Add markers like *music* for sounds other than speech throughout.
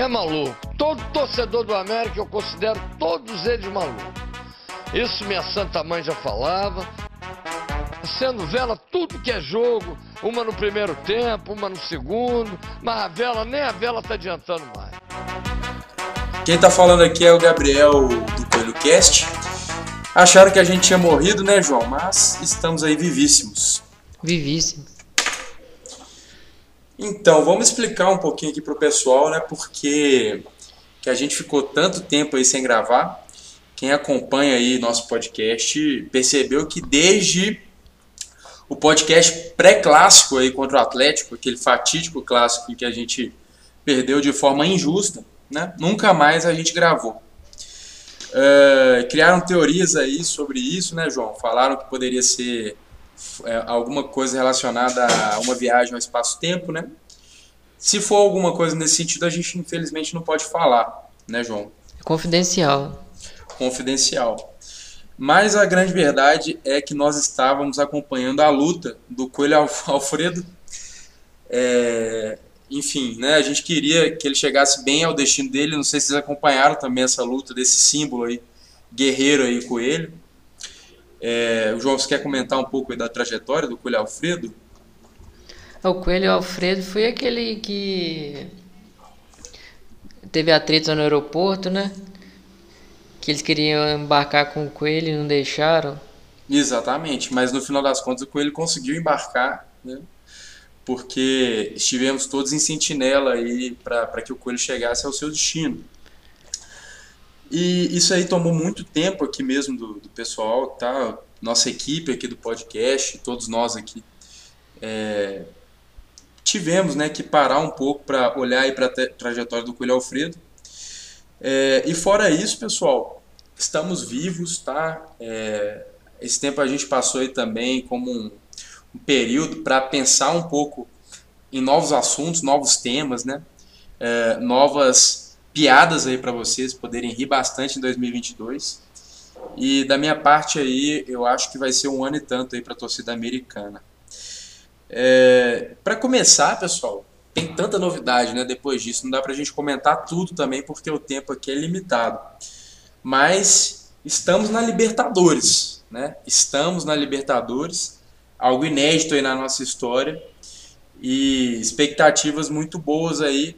é maluco. Todo torcedor do América eu considero todos eles malucos. Isso minha santa mãe já falava. Sendo vela tudo que é jogo, uma no primeiro tempo, uma no segundo, mas a vela, nem a vela tá adiantando mais. Quem tá falando aqui é o Gabriel do Coelho Cast. Acharam que a gente tinha morrido, né, João? Mas estamos aí vivíssimos. Vivíssimos. Então, vamos explicar um pouquinho aqui pro pessoal, né? Porque que a gente ficou tanto tempo aí sem gravar. Quem acompanha aí nosso podcast percebeu que desde o podcast pré-clássico aí contra o Atlético, aquele fatídico clássico que a gente perdeu de forma injusta, né? Nunca mais a gente gravou. Uh, criaram teorias aí sobre isso, né, João? Falaram que poderia ser é, alguma coisa relacionada a uma viagem ao espaço-tempo, né? Se for alguma coisa nesse sentido, a gente infelizmente não pode falar, né, João? Confidencial. Confidencial. Mas a grande verdade é que nós estávamos acompanhando a luta do Coelho Alfredo. É, enfim, né, a gente queria que ele chegasse bem ao destino dele. Não sei se vocês acompanharam também essa luta desse símbolo aí, guerreiro aí, Coelho. É, o João, você quer comentar um pouco da trajetória do Coelho Alfredo? O Coelho Alfredo foi aquele que teve atrito no aeroporto, né? Que eles queriam embarcar com o Coelho e não deixaram. Exatamente, mas no final das contas o Coelho conseguiu embarcar, né? Porque estivemos todos em sentinela aí para que o Coelho chegasse ao seu destino. E isso aí tomou muito tempo aqui mesmo do, do pessoal, tá? Nossa equipe aqui do podcast, todos nós aqui, é, tivemos né, que parar um pouco para olhar para a trajetória do Coelho Alfredo. É, e fora isso, pessoal, estamos vivos, tá? É, esse tempo a gente passou aí também como um, um período para pensar um pouco em novos assuntos, novos temas, né? É, novas piadas aí para vocês poderem rir bastante em 2022. E da minha parte aí, eu acho que vai ser um ano e tanto aí para a torcida americana. É, para começar, pessoal, tem tanta novidade, né? Depois disso, não dá para a gente comentar tudo também porque o tempo aqui é limitado. Mas estamos na Libertadores, né? Estamos na Libertadores, algo inédito aí na nossa história e expectativas muito boas aí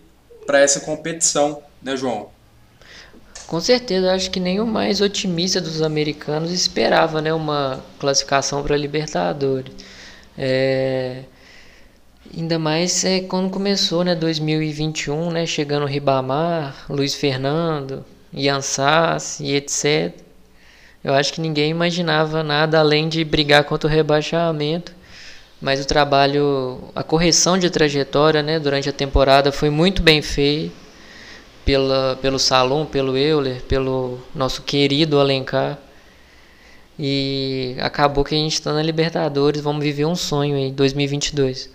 para essa competição né, João? Com certeza, acho que nem o mais otimista dos americanos esperava né, uma classificação para a Libertadores. É, ainda mais é, quando começou né, 2021, né, chegando Ribamar, Luiz Fernando, Ian Sass e etc. Eu acho que ninguém imaginava nada além de brigar contra o rebaixamento. Mas o trabalho, a correção de trajetória né, durante a temporada foi muito bem feita pela, pelo Salom, pelo Euler, pelo nosso querido Alencar. E acabou que a gente está na Libertadores, vamos viver um sonho em 2022.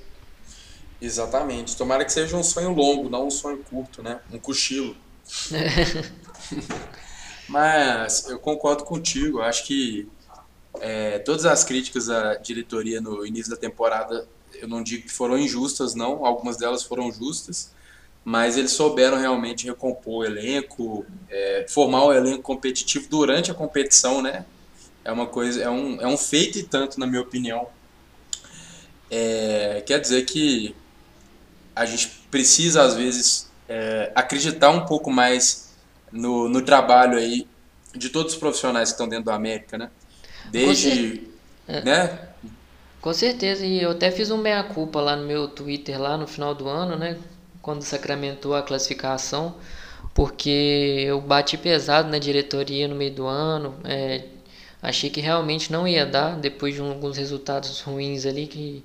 Exatamente. Tomara que seja um sonho longo, não um sonho curto, né? Um cochilo. *laughs* Mas eu concordo contigo. Acho que é, todas as críticas à diretoria no início da temporada, eu não digo que foram injustas, não. Algumas delas foram justas mas eles souberam realmente recompor o elenco, é, formar o elenco competitivo durante a competição, né? É uma coisa, é um, é um feito e tanto, na minha opinião. É, quer dizer que a gente precisa, às vezes, é, acreditar um pouco mais no, no trabalho aí de todos os profissionais que estão dentro da América, né? Desde, é. né? Com certeza, e eu até fiz um meia-culpa lá no meu Twitter, lá no final do ano, né? quando sacramentou a classificação, porque eu bati pesado na diretoria no meio do ano. É, achei que realmente não ia dar, depois de alguns resultados ruins ali, que,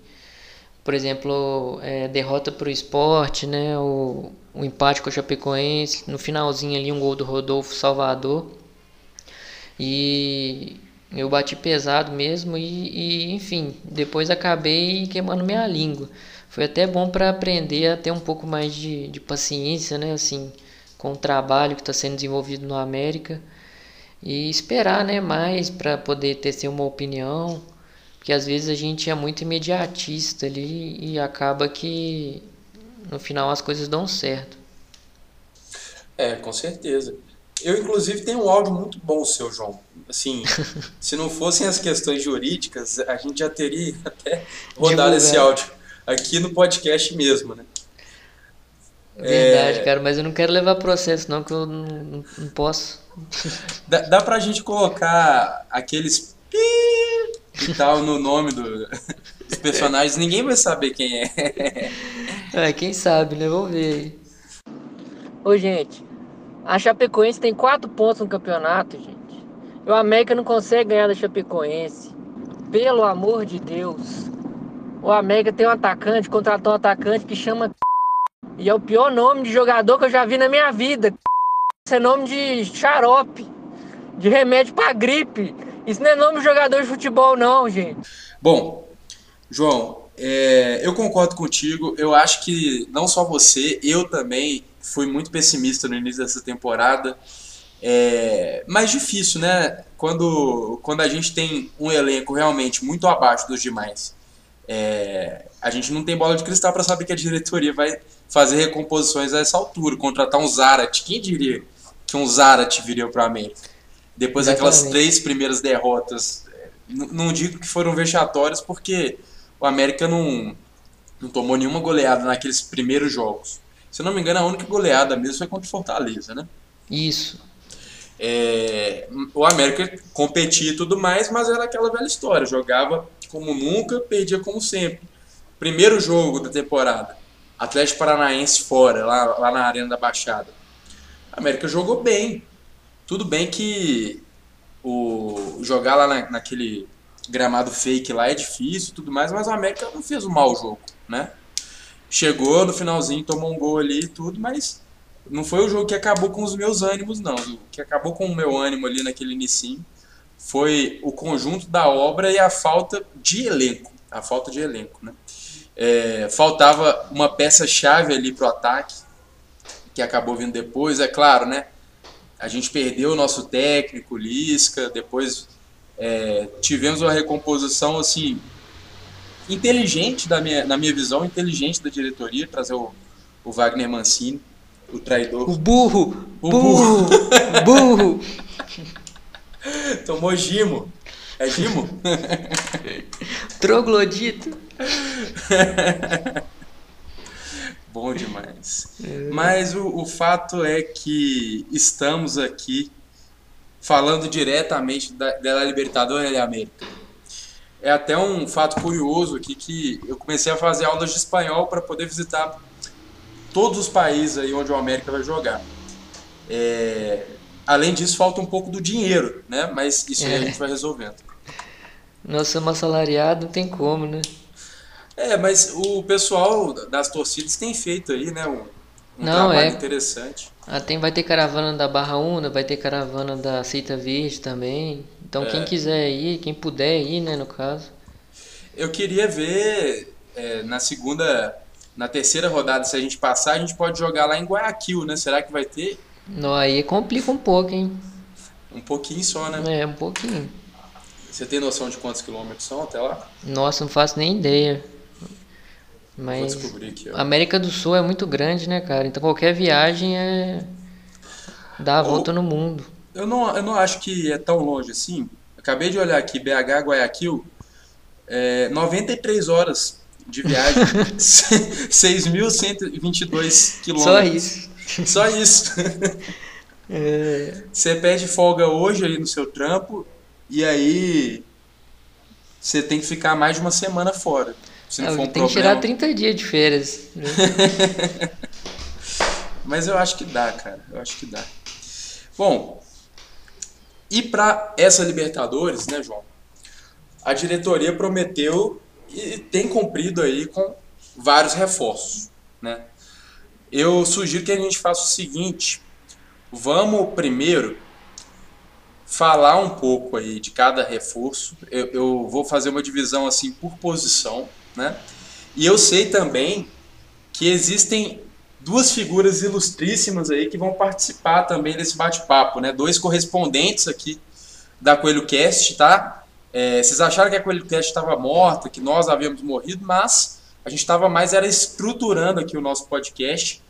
por exemplo, é, derrota para o esporte, né, o, o empate com o Chapecoense, no finalzinho ali um gol do Rodolfo Salvador. E eu bati pesado mesmo e, e enfim, depois acabei queimando minha língua foi até bom para aprender a ter um pouco mais de, de paciência, né? Assim, com o trabalho que está sendo desenvolvido no América e esperar, né? Mais para poder ter ser uma opinião, porque às vezes a gente é muito imediatista ali e acaba que no final as coisas dão certo. É, com certeza. Eu, inclusive, tenho um áudio muito bom, seu João. Assim, *laughs* se não fossem as questões jurídicas, a gente já teria *laughs* até rodado esse áudio aqui no podcast mesmo, né? Verdade, é... cara, mas eu não quero levar processo, não, que eu não, não, não posso. Dá, dá pra gente colocar aqueles pi e tal no nome do, dos personagens, ninguém vai saber quem é. É, quem sabe, né? Vamos ver aí. Ô, gente, a Chapecoense tem quatro pontos no campeonato, gente. E o América não consegue ganhar da Chapecoense. Pelo amor de Deus. O América tem um atacante, contratou um atacante que chama e é o pior nome de jogador que eu já vi na minha vida. Isso é nome de xarope, de remédio para gripe. Isso não é nome de jogador de futebol, não, gente. Bom, João, é, eu concordo contigo. Eu acho que não só você, eu também fui muito pessimista no início dessa temporada. É mais difícil, né? Quando, quando a gente tem um elenco realmente muito abaixo dos demais. É, a gente não tem bola de cristal para saber que a diretoria vai fazer recomposições a essa altura, contratar um Zarat. Quem diria que um Zarat viria para a América? Depois daquelas três primeiras derrotas, é, não digo que foram vexatórias, porque o América não, não tomou nenhuma goleada naqueles primeiros jogos. Se eu não me engano, a única goleada mesmo foi contra o Fortaleza, né? Isso. É, o América competia e tudo mais, mas era aquela velha história. Jogava como nunca, perdia como sempre. Primeiro jogo da temporada. Atlético Paranaense fora, lá, lá na Arena da Baixada. A América jogou bem. Tudo bem que o jogar lá na, naquele gramado fake lá é difícil tudo mais, mas a América não fez um mau jogo, né? Chegou no finalzinho, tomou um gol ali e tudo, mas não foi o jogo que acabou com os meus ânimos, não. O que acabou com o meu ânimo ali naquele início foi o conjunto da obra e a falta de elenco. A falta de elenco, né? É, faltava uma peça-chave ali para o ataque, que acabou vindo depois, é claro, né? A gente perdeu o nosso técnico, Lisca, depois é, tivemos uma recomposição assim inteligente da minha, na minha visão, inteligente da diretoria, trazer o, o Wagner Mancini, o traidor. O burro! O burro! burro! *laughs* *laughs* Tomou Gimo. É Gimo? *laughs* Troglodito. Bom demais. É. Mas o, o fato é que estamos aqui falando diretamente da, da Libertadores da América. É até um fato curioso aqui que eu comecei a fazer aulas de espanhol para poder visitar todos os países aí onde o América vai jogar. É, além disso, falta um pouco do dinheiro, né? Mas isso aí a é. gente vai resolvendo. Nós somos assalariados, não tem como, né? É, mas o pessoal das torcidas tem feito aí, né? Um, um Não, trabalho é. interessante. Ah, tem, vai ter caravana da Barra Una, vai ter caravana da Seita Verde também. Então é. quem quiser ir, quem puder ir, né, no caso. Eu queria ver é, na segunda, na terceira rodada, se a gente passar, a gente pode jogar lá em Guayaquil, né? Será que vai ter? Não, aí complica um pouco, hein? Um pouquinho só, né? É, um pouquinho. Você tem noção de quantos quilômetros são até lá? Nossa, não faço nem ideia. Mas aqui, América do Sul é muito grande, né, cara? Então qualquer viagem é dar a volta no mundo. Eu não, eu não acho que é tão longe assim. Acabei de olhar aqui, BH, Guayaquil, é 93 horas de viagem, *laughs* 6.122 quilômetros. Só isso. Só isso. *laughs* É... Você pede folga hoje aí no seu trampo e aí você tem que ficar mais de uma semana fora. Se não é, for um tem problema. que tirar 30 dias de férias. Né? *laughs* Mas eu acho que dá, cara. Eu acho que dá. Bom, e para essa Libertadores, né, João? A diretoria prometeu e tem cumprido aí com vários reforços, né? Eu sugiro que a gente faça o seguinte: vamos primeiro falar um pouco aí de cada reforço. Eu, eu vou fazer uma divisão assim por posição né? E eu sei também que existem duas figuras ilustríssimas aí que vão participar também desse bate-papo, né? Dois correspondentes aqui da Coelho Cast, tá? É, vocês acharam que a Coelho Cast estava morta, que nós havíamos morrido, mas a gente estava mais era estruturando aqui o nosso podcast,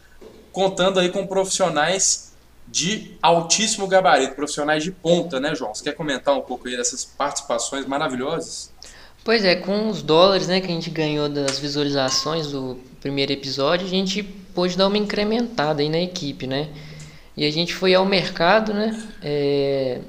contando aí com profissionais de altíssimo gabarito, profissionais de ponta, né, João? Você quer comentar um pouco aí dessas participações maravilhosas? Pois é, com os dólares né, que a gente ganhou das visualizações do primeiro episódio, a gente pôde dar uma incrementada aí na equipe, né? E a gente foi ao mercado, né, é,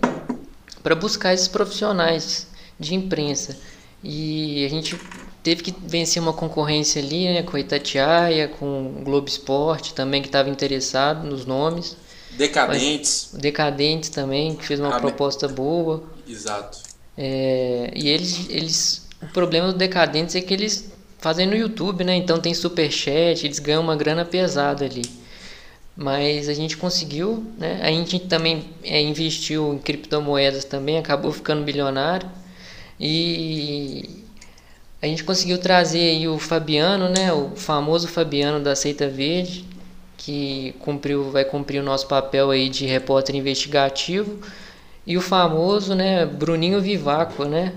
para buscar esses profissionais de imprensa. E a gente teve que vencer uma concorrência ali, né, com a Itatiaia, com o Globo Esporte também, que estava interessado nos nomes. Decadentes. Mas, Decadentes também, que fez uma proposta boa. Exato. É, e eles, eles. O problema do Decadentes é que eles fazem no YouTube, né? Então tem superchat, eles ganham uma grana pesada ali. Mas a gente conseguiu, né? A gente também é, investiu em criptomoedas também, acabou ficando bilionário. E a gente conseguiu trazer aí o Fabiano, né? O famoso Fabiano da Seita Verde, que cumpriu, vai cumprir o nosso papel aí de repórter investigativo, e o famoso, né, Bruninho Vivaco, né?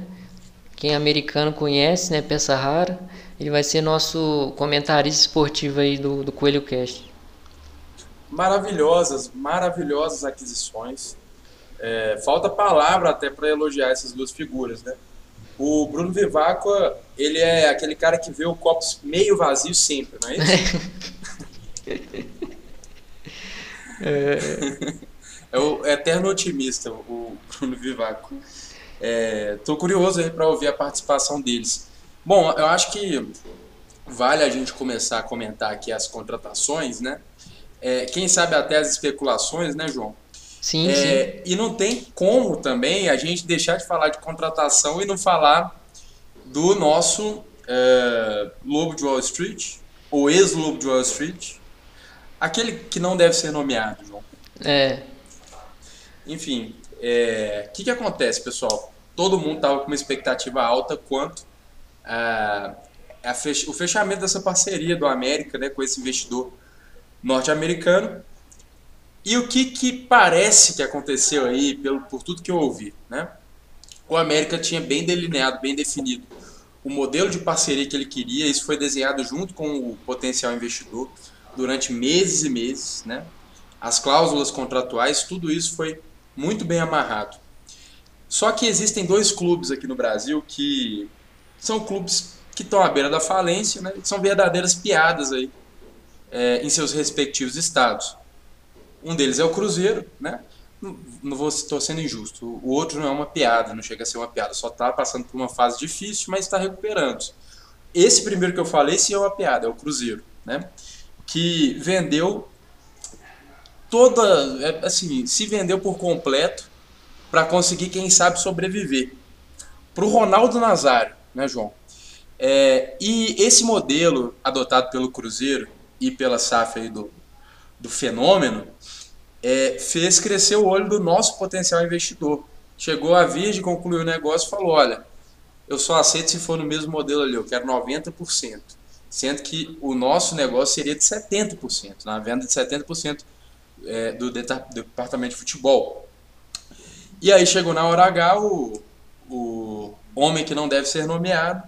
Quem é americano conhece, né, peça rara, ele vai ser nosso comentarista esportivo aí do, do Coelho Cast. Maravilhosas, maravilhosas aquisições. É, falta palavra até para elogiar essas duas figuras, né? O Bruno Vivaco, ele é aquele cara que vê o copo meio vazio sempre, não é isso? *laughs* É, *laughs* é o eterno otimista, o Bruno Vivaco. Estou é, curioso aí para ouvir a participação deles. Bom, eu acho que vale a gente começar a comentar aqui as contratações, né? É, quem sabe até as especulações, né, João? Sim, é, sim. E não tem como também a gente deixar de falar de contratação e não falar do nosso é, Lobo de Wall Street, ou ex-Lobo de Wall Street, Aquele que não deve ser nomeado, João. É. Enfim, é, que, que acontece, pessoal? Todo mundo estava com uma expectativa alta quanto a, a fech, o fechamento dessa parceria do América né, com esse investidor norte-americano. E o que, que parece que aconteceu aí, pelo, por tudo que eu ouvi? Né? O América tinha bem delineado, bem definido o modelo de parceria que ele queria, isso foi desenhado junto com o potencial investidor durante meses e meses, né? As cláusulas contratuais, tudo isso foi muito bem amarrado. Só que existem dois clubes aqui no Brasil que são clubes que estão à beira da falência, né? Que são verdadeiras piadas aí é, em seus respectivos estados. Um deles é o Cruzeiro, né? Não vou estou sendo injusto. O outro não é uma piada, não chega a ser uma piada, só está passando por uma fase difícil, mas está recuperando. Esse primeiro que eu falei sim é uma piada, é o Cruzeiro, né? que vendeu toda, é, assim, se vendeu por completo para conseguir, quem sabe, sobreviver. Para o Ronaldo Nazário, né, João? É, e esse modelo adotado pelo Cruzeiro e pela SAF aí do, do fenômeno é, fez crescer o olho do nosso potencial investidor. Chegou a Virgem, concluiu o negócio e falou: olha, eu só aceito se for no mesmo modelo ali, eu quero 90% sendo que o nosso negócio seria de 70%, na venda de 70% é, do, departamento de futebol. E aí chegou na hora H, o, o homem que não deve ser nomeado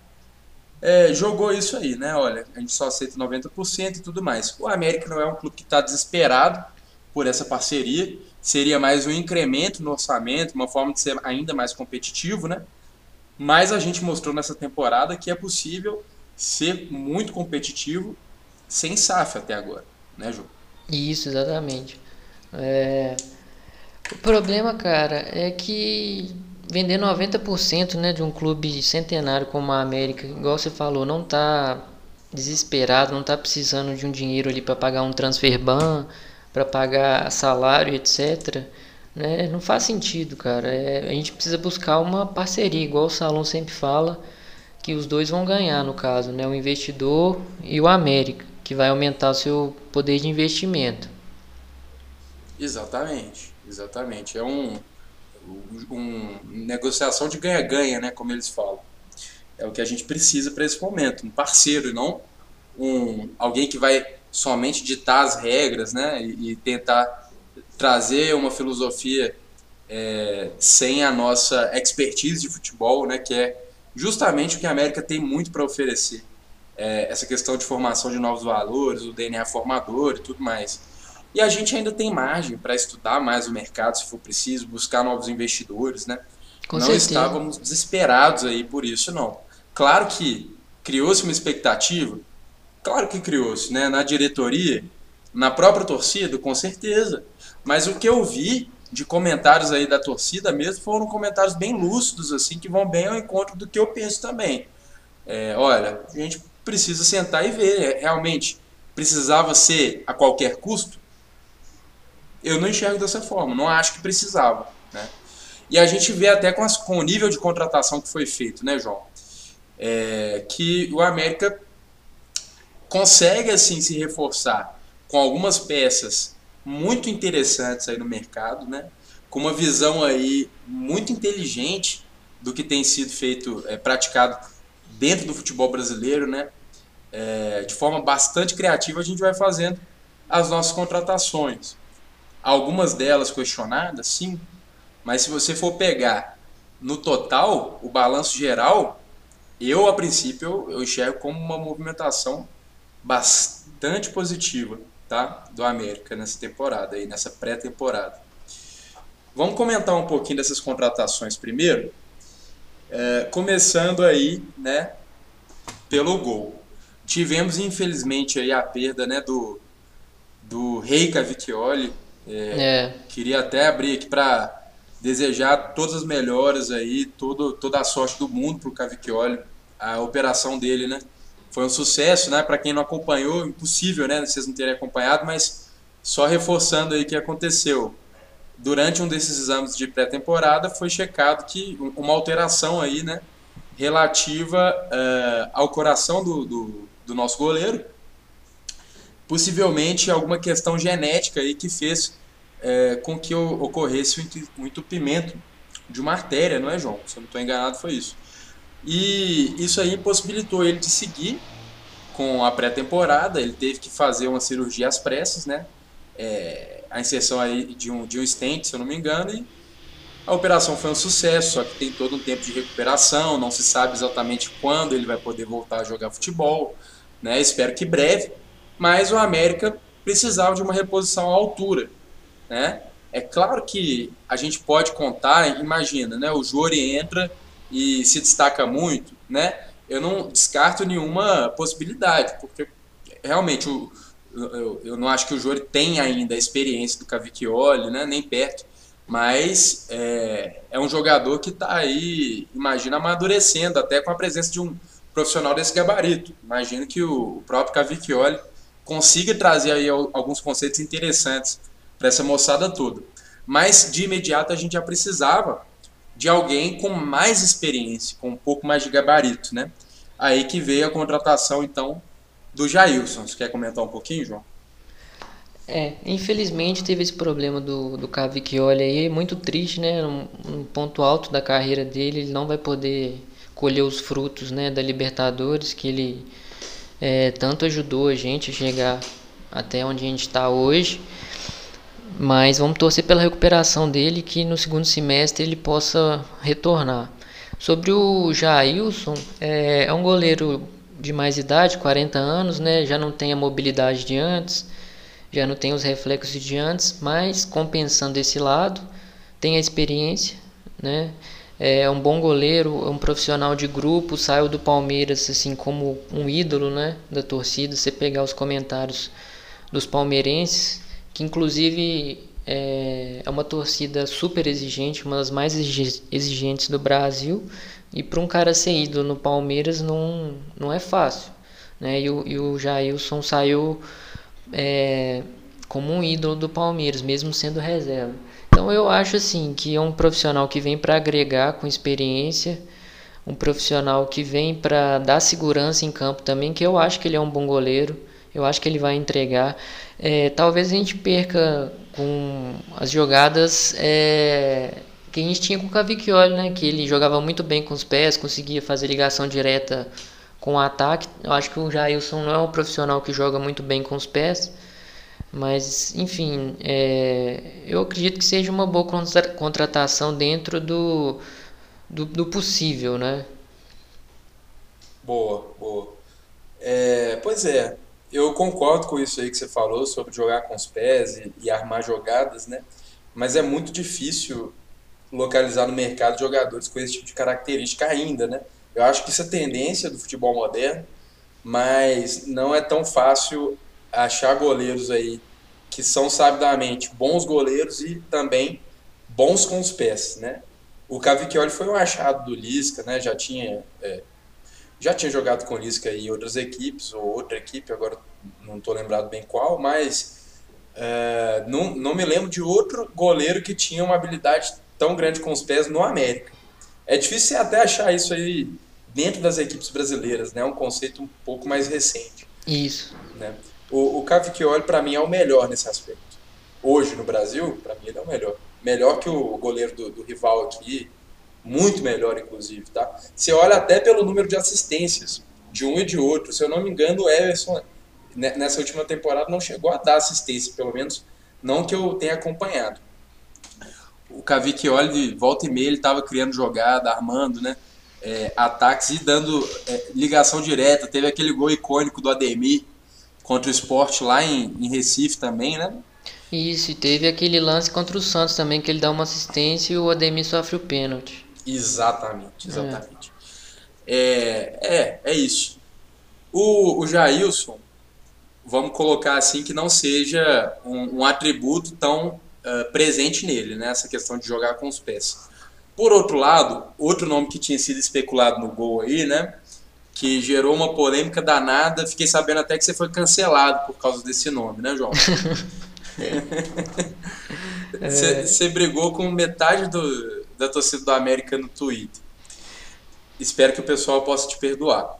é, jogou isso aí, né? Olha, a gente só aceita 90% e tudo mais. O América não é um clube que está desesperado por essa parceria, seria mais um incremento no orçamento, uma forma de ser ainda mais competitivo, né? Mas a gente mostrou nessa temporada que é possível ser muito competitivo sem SAF até agora, né, Ju? Isso, exatamente. É... O problema, cara, é que vender 90% né, de um clube centenário como a América, igual você falou, não tá desesperado, não tá precisando de um dinheiro ali para pagar um transfer ban, para pagar salário, etc. Né? Não faz sentido, cara. É, a gente precisa buscar uma parceria, igual o Salão sempre fala que os dois vão ganhar no caso, né? O investidor e o América, que vai aumentar o seu poder de investimento. Exatamente, exatamente. É um, um negociação de ganha-ganha, né? Como eles falam. É o que a gente precisa para esse momento, um parceiro e não um alguém que vai somente ditar as regras, né? E, e tentar trazer uma filosofia é, sem a nossa expertise de futebol, né? Que é justamente o que a América tem muito para oferecer. É, essa questão de formação de novos valores, o DNA formador e tudo mais. E a gente ainda tem margem para estudar mais o mercado, se for preciso, buscar novos investidores, né? Com não certeza. estávamos desesperados aí por isso, não. Claro que criou-se uma expectativa, claro que criou-se, né? Na diretoria, na própria torcida, com certeza. Mas o que eu vi de comentários aí da torcida mesmo foram comentários bem lúcidos, assim, que vão bem ao encontro do que eu penso também. É, olha, a gente precisa sentar e ver, é, realmente precisava ser a qualquer custo? Eu não enxergo dessa forma, não acho que precisava, né? E a gente vê até com, as, com o nível de contratação que foi feito, né, João? É, que o América consegue assim se reforçar com algumas peças muito interessantes aí no mercado, né? Com uma visão aí muito inteligente do que tem sido feito, é, praticado dentro do futebol brasileiro, né? É, de forma bastante criativa a gente vai fazendo as nossas contratações. Algumas delas questionadas, sim, mas se você for pegar no total, o balanço geral, eu a princípio eu enxergo como uma movimentação bastante positiva, tá? Do América nessa temporada aí, nessa pré-temporada. Vamos comentar um pouquinho dessas contratações primeiro, é, começando aí, né, pelo gol. Tivemos infelizmente aí a perda, né, do do Rei Cavicchioli. É, É, Queria até abrir aqui para desejar todas as melhoras aí, todo, toda a sorte do mundo para o Cavicchioli. A operação dele, né? Foi um sucesso, né? Para quem não acompanhou, impossível, né? Vocês não terem acompanhado, mas só reforçando aí o que aconteceu. Durante um desses exames de pré-temporada, foi checado que uma alteração aí, né? Relativa eh, ao coração do, do, do nosso goleiro, possivelmente alguma questão genética aí que fez é, com que ocorresse o entupimento de uma artéria, não é, João? Se eu não estou enganado, foi isso. E isso aí possibilitou ele de seguir com a pré-temporada. Ele teve que fazer uma cirurgia às pressas, né? É, a inserção aí de um, de um stent, se eu não me engano, e a operação foi um sucesso, só que tem todo um tempo de recuperação, não se sabe exatamente quando ele vai poder voltar a jogar futebol, né? Espero que breve, mas o América precisava de uma reposição à altura, né? É claro que a gente pode contar, imagina, né? O Jori entra e se destaca muito, né? Eu não descarto nenhuma possibilidade, porque realmente o, eu, eu não acho que o Jori tem ainda a experiência do Cavicchioli, né? Nem perto, mas é, é um jogador que está aí, imagina, amadurecendo, até com a presença de um profissional desse gabarito. Imagino que o, o próprio Cavicchioli consiga trazer aí al- alguns conceitos interessantes para essa moçada toda. Mas de imediato a gente já precisava de alguém com mais experiência, com um pouco mais de gabarito, né? Aí que veio a contratação então do Jailson. Você quer comentar um pouquinho, João? É, infelizmente teve esse problema do, do Cavicchioli aí, muito triste, né? Um, um ponto alto da carreira dele, ele não vai poder colher os frutos, né, da Libertadores, que ele é, tanto ajudou a gente a chegar até onde a gente está hoje. Mas vamos torcer pela recuperação dele, que no segundo semestre ele possa retornar. Sobre o Jailson, é, é um goleiro de mais idade, 40 anos, né? Já não tem a mobilidade de antes já não tem os reflexos de antes, mas compensando esse lado, tem a experiência, né? É um bom goleiro, é um profissional de grupo, saiu do Palmeiras assim como um ídolo, né, da torcida. Você pegar os comentários dos palmeirenses, que inclusive é, é uma torcida super exigente, uma das mais exi- exigentes do Brasil, e para um cara ser ídolo no Palmeiras não, não é fácil, né? E o, e o Jailson saiu é, como um ídolo do Palmeiras, mesmo sendo reserva. Então eu acho assim que é um profissional que vem para agregar com experiência, um profissional que vem para dar segurança em campo também, que eu acho que ele é um bom goleiro, eu acho que ele vai entregar. É, talvez a gente perca com as jogadas é, que a gente tinha com o Cavicchioli, né? Que ele jogava muito bem com os pés, conseguia fazer ligação direta com o ataque. Eu acho que o Jailson não é um profissional que joga muito bem com os pés. Mas, enfim, é, eu acredito que seja uma boa contra- contratação dentro do, do, do possível, né? Boa, boa. É, pois é, eu concordo com isso aí que você falou sobre jogar com os pés e, e armar jogadas, né? Mas é muito difícil localizar no mercado jogadores com esse tipo de característica ainda, né? Eu acho que isso é tendência do futebol moderno, mas não é tão fácil achar goleiros aí que são sabidamente bons goleiros e também bons com os pés, né? O Cavicchioli foi um achado do Lisca, né? Já tinha é, já tinha jogado com o Lisca em outras equipes ou outra equipe, agora não estou lembrado bem qual, mas é, não, não me lembro de outro goleiro que tinha uma habilidade tão grande com os pés no América. É difícil até achar isso aí dentro das equipes brasileiras, né? É um conceito um pouco mais recente. Isso. Né? O, o Cavicchioli, para mim, é o melhor nesse aspecto. Hoje, no Brasil, para mim, ele é o melhor. Melhor que o goleiro do, do rival aqui, muito melhor, inclusive, tá? Você olha até pelo número de assistências de um e de outro. Se eu não me engano, o Everson, né, nessa última temporada, não chegou a dar assistência, pelo menos não que eu tenha acompanhado o Cavicchioli, volta e meia, ele estava criando jogada, armando, né? É, ataques e dando é, ligação direta. Teve aquele gol icônico do Ademir contra o Sport lá em, em Recife também, né? Isso, e teve aquele lance contra o Santos também, que ele dá uma assistência e o Ademir sofre o pênalti. Exatamente, exatamente. É, é, é isso. O, o Jailson, vamos colocar assim, que não seja um, um atributo tão uh, presente nele, né? Essa questão de jogar com os pés. Por outro lado, outro nome que tinha sido especulado no gol aí, né? Que gerou uma polêmica danada. Fiquei sabendo até que você foi cancelado por causa desse nome, né, João? *laughs* Você é. brigou com metade do, da torcida do América no Twitter. Espero que o pessoal possa te perdoar.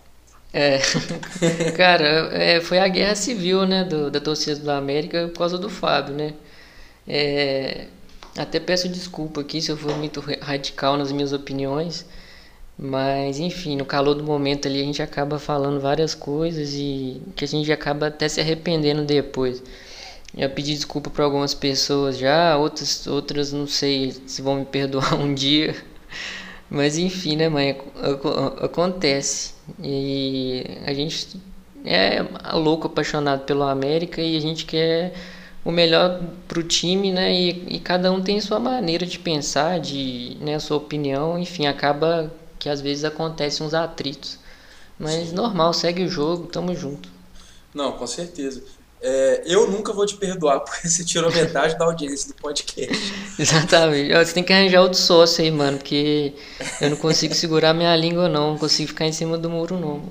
É, *laughs* cara, é, foi a guerra civil, né, do, da torcida do América por causa do Fábio, né? É, até peço desculpa aqui se eu for muito radical nas minhas opiniões, mas enfim, no calor do momento ali a gente acaba falando várias coisas e que a gente acaba até se arrependendo depois. Eu pedi desculpa para algumas pessoas já, outras, outras não sei se vão me *laughs* perdoar um dia. Mas enfim, né, mãe? Acontece. E a gente é louco apaixonado pelo América e a gente quer o melhor para o time, né? E, e, cada um tem sua maneira de pensar, de, né, sua opinião, enfim, acaba que às vezes acontecem uns atritos. Mas Sim. normal, segue o jogo, tamo junto. Não, com certeza. É, eu nunca vou te perdoar porque *laughs* você tirou metade da audiência do podcast. *laughs* Exatamente. Você tem que arranjar outro sócio aí, mano, porque eu não consigo *laughs* segurar minha língua, não. Não consigo ficar em cima do muro, não.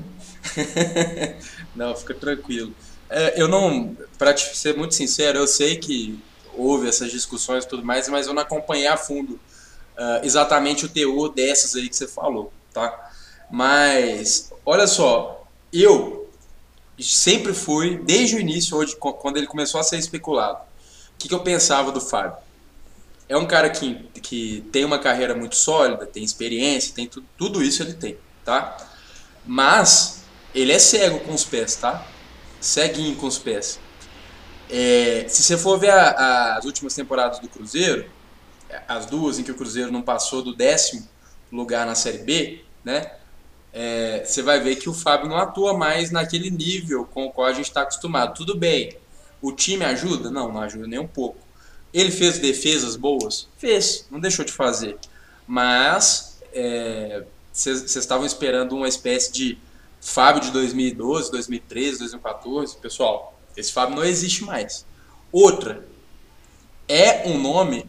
não, fica tranquilo. É, eu não, para ser muito sincero, eu sei que houve essas discussões e tudo mais, mas eu não acompanhei a fundo uh, exatamente o teor dessas aí que você falou, tá? Mas, olha só, eu sempre fui, desde o início, hoje, quando ele começou a ser especulado, o que, que eu pensava do Fábio? É um cara que, que tem uma carreira muito sólida, tem experiência, tem tudo, tudo isso ele tem, tá? Mas ele é cego com os pés, tá? ceguinho com os pés. É, se você for ver a, a, as últimas temporadas do Cruzeiro, as duas em que o Cruzeiro não passou do décimo lugar na Série B, né? É, você vai ver que o Fábio não atua mais naquele nível com o qual a gente está acostumado. Tudo bem, o time ajuda? Não, não ajuda nem um pouco. Ele fez defesas boas? Fez, não deixou de fazer. Mas vocês é, estavam esperando uma espécie de Fábio de 2012, 2013, 2014, pessoal, esse Fábio não existe mais. Outra, é um nome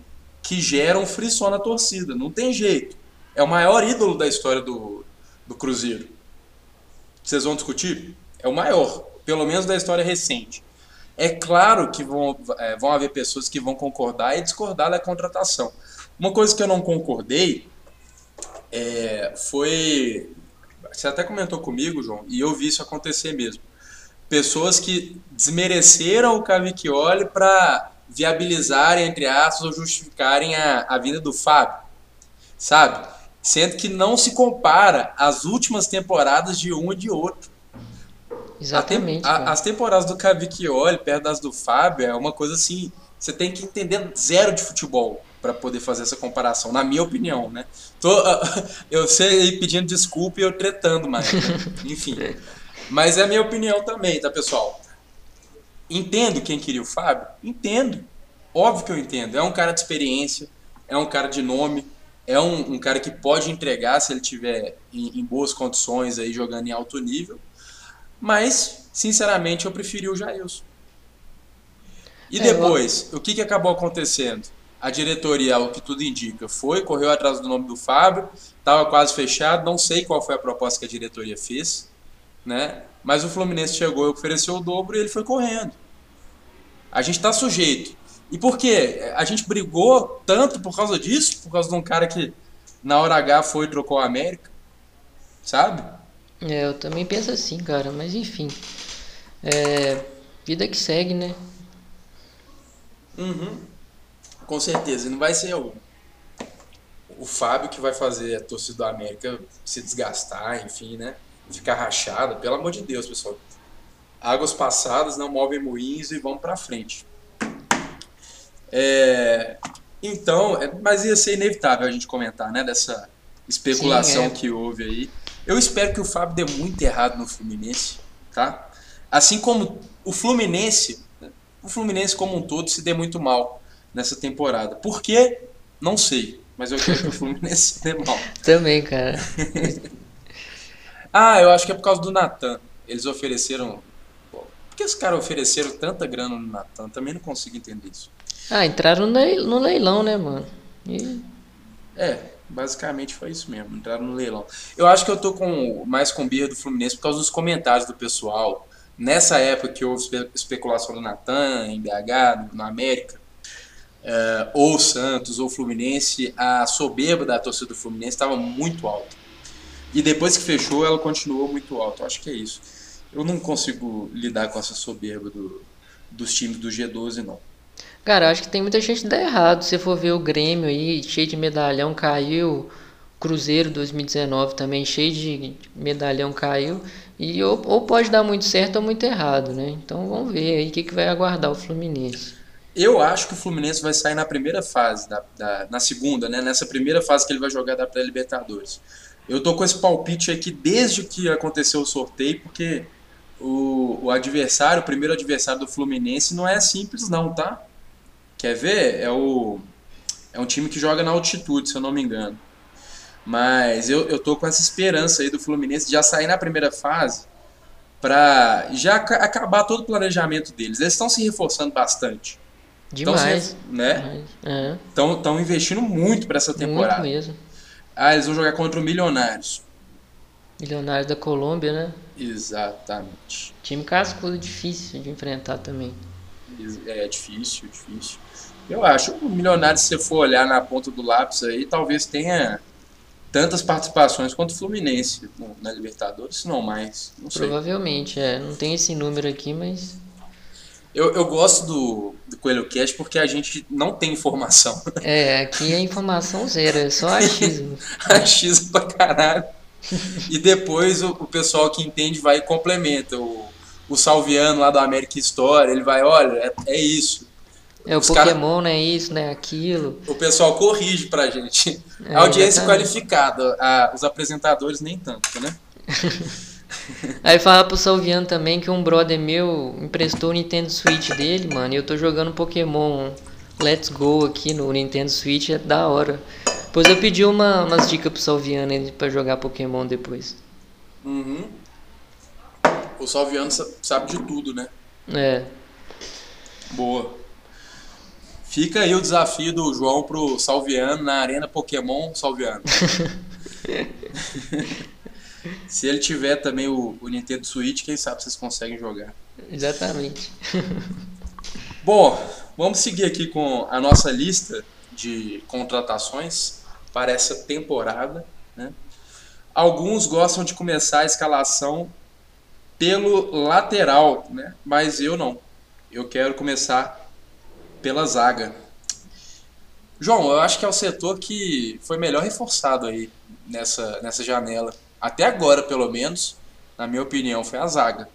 que gera um frisson na torcida, não tem jeito. É o maior ídolo da história do, do Cruzeiro. Vocês vão discutir? É o maior, pelo menos da história recente. É claro que vão, é, vão haver pessoas que vão concordar e discordar da contratação. Uma coisa que eu não concordei é, foi você até comentou comigo, João, e eu vi isso acontecer mesmo. Pessoas que desmereceram o Cavicchioli para viabilizarem, entre aspas, ou justificarem a, a vinda do Fábio, sabe? Sendo que não se compara as últimas temporadas de um e de outro. Exatamente. A, a, as temporadas do Cavicchioli perto das do Fábio é uma coisa assim, você tem que entender zero de futebol para poder fazer essa comparação, na minha opinião, né? Tô, *laughs* eu sei pedindo desculpa e eu tretando mais, né? *laughs* enfim. Mas é a minha opinião também, tá, pessoal? Entendo quem queria o Fábio? Entendo. Óbvio que eu entendo. É um cara de experiência, é um cara de nome, é um, um cara que pode entregar se ele tiver em, em, boas condições aí jogando em alto nível. Mas, sinceramente, eu preferi o Jailson. E é, depois, eu... o que, que acabou acontecendo? A diretoria, o que tudo indica, foi, correu atrás do nome do Fábio, estava quase fechado, não sei qual foi a proposta que a diretoria fez, né? Mas o Fluminense chegou e ofereceu o dobro e ele foi correndo. A gente está sujeito. E por quê? A gente brigou tanto por causa disso, por causa de um cara que na hora H foi e trocou a América, sabe? É, eu também penso assim, cara, mas enfim. É, vida que segue, né? Uhum. Com certeza. E não vai ser o, o Fábio que vai fazer a torcida do América se desgastar, enfim, né? Ficar rachada. Pelo amor de Deus, pessoal. Águas passadas não movem moinhos e vamos para frente. É, então, é, mas ia ser inevitável a gente comentar, né? Dessa especulação Sim, é. que houve aí. Eu espero que o Fábio dê muito errado no Fluminense, tá? Assim como o Fluminense, o Fluminense como um todo se dê muito mal nessa temporada. Por quê? Não sei, mas eu quero que o *laughs* Fluminense se dê mal. Também, cara. *laughs* ah, eu acho que é por causa do Natan. Eles ofereceram. Por que os caras ofereceram tanta grana no Natan? Também não consigo entender isso. Ah, entraram no leilão, né, mano? E... É, Basicamente foi isso mesmo, entraram no leilão. Eu acho que eu tô com mais com birra do Fluminense por causa dos comentários do pessoal. Nessa época que houve especulação do Natan, em BH, no América, uh, ou Santos, ou Fluminense, a soberba da torcida do Fluminense estava muito alta. E depois que fechou, ela continuou muito alta. Eu acho que é isso. Eu não consigo lidar com essa soberba do, dos times do G12, não. Cara, acho que tem muita gente que dá errado. Se for ver o Grêmio aí, cheio de medalhão, caiu. Cruzeiro 2019 também, cheio de medalhão, caiu. E ou, ou pode dar muito certo ou muito errado, né? Então vamos ver aí o que, que vai aguardar o Fluminense. Eu acho que o Fluminense vai sair na primeira fase, da, da, na segunda, né? Nessa primeira fase que ele vai jogar da pré-Libertadores. Eu tô com esse palpite aqui desde que aconteceu o sorteio, porque o, o adversário, o primeiro adversário do Fluminense não é simples não, tá? Quer ver? É, o, é um time que joga na altitude, se eu não me engano. Mas eu, eu tô com essa esperança aí do Fluminense já sair na primeira fase para já acabar todo o planejamento deles. Eles estão se reforçando bastante. Demais. Tão né? Estão é. investindo muito para essa temporada. Muito mesmo. Ah, eles vão jogar contra o Milionários. Milionários da Colômbia, né? Exatamente. Time cascudo, difícil de enfrentar também. É difícil, difícil. Eu acho. O Milionário, se você for olhar na ponta do lápis aí, talvez tenha tantas participações quanto o Fluminense na Libertadores, se não mais. Não Provavelmente, é. Não tem esse número aqui, mas. Eu, eu gosto do, do Coelho Cast porque a gente não tem informação. *laughs* É, aqui é informação zero, é só achismo. *laughs* achismo pra caralho. E depois o, o pessoal que entende vai e complementa. O, o Salviano lá do América História, ele vai, olha, é, é isso. É, o Os Pokémon cara... é isso, né? Aquilo. O pessoal corrige pra gente. É, a audiência exatamente. qualificada, a, os apresentadores nem tanto, né? *laughs* Aí falar pro Salviano também que um brother meu emprestou o Nintendo Switch dele, mano, e eu tô jogando Pokémon Let's Go aqui no Nintendo Switch, é da hora. Depois eu pedi uma, umas dicas pro Salviano pra jogar Pokémon depois. Uhum. O Salviano sabe de tudo, né? É. Boa. Fica aí o desafio do João pro Salviano na Arena Pokémon Salviano. *laughs* Se ele tiver também o, o, Nintendo Switch, quem sabe vocês conseguem jogar. Exatamente. *laughs* Bom, vamos seguir aqui com a nossa lista de contratações para essa temporada. Né? Alguns gostam de começar a escalação pelo lateral, né? mas eu não. Eu quero começar pela zaga. João, eu acho que é o setor que foi melhor reforçado aí nessa, nessa janela. Até agora, pelo menos, na minha opinião, foi a zaga.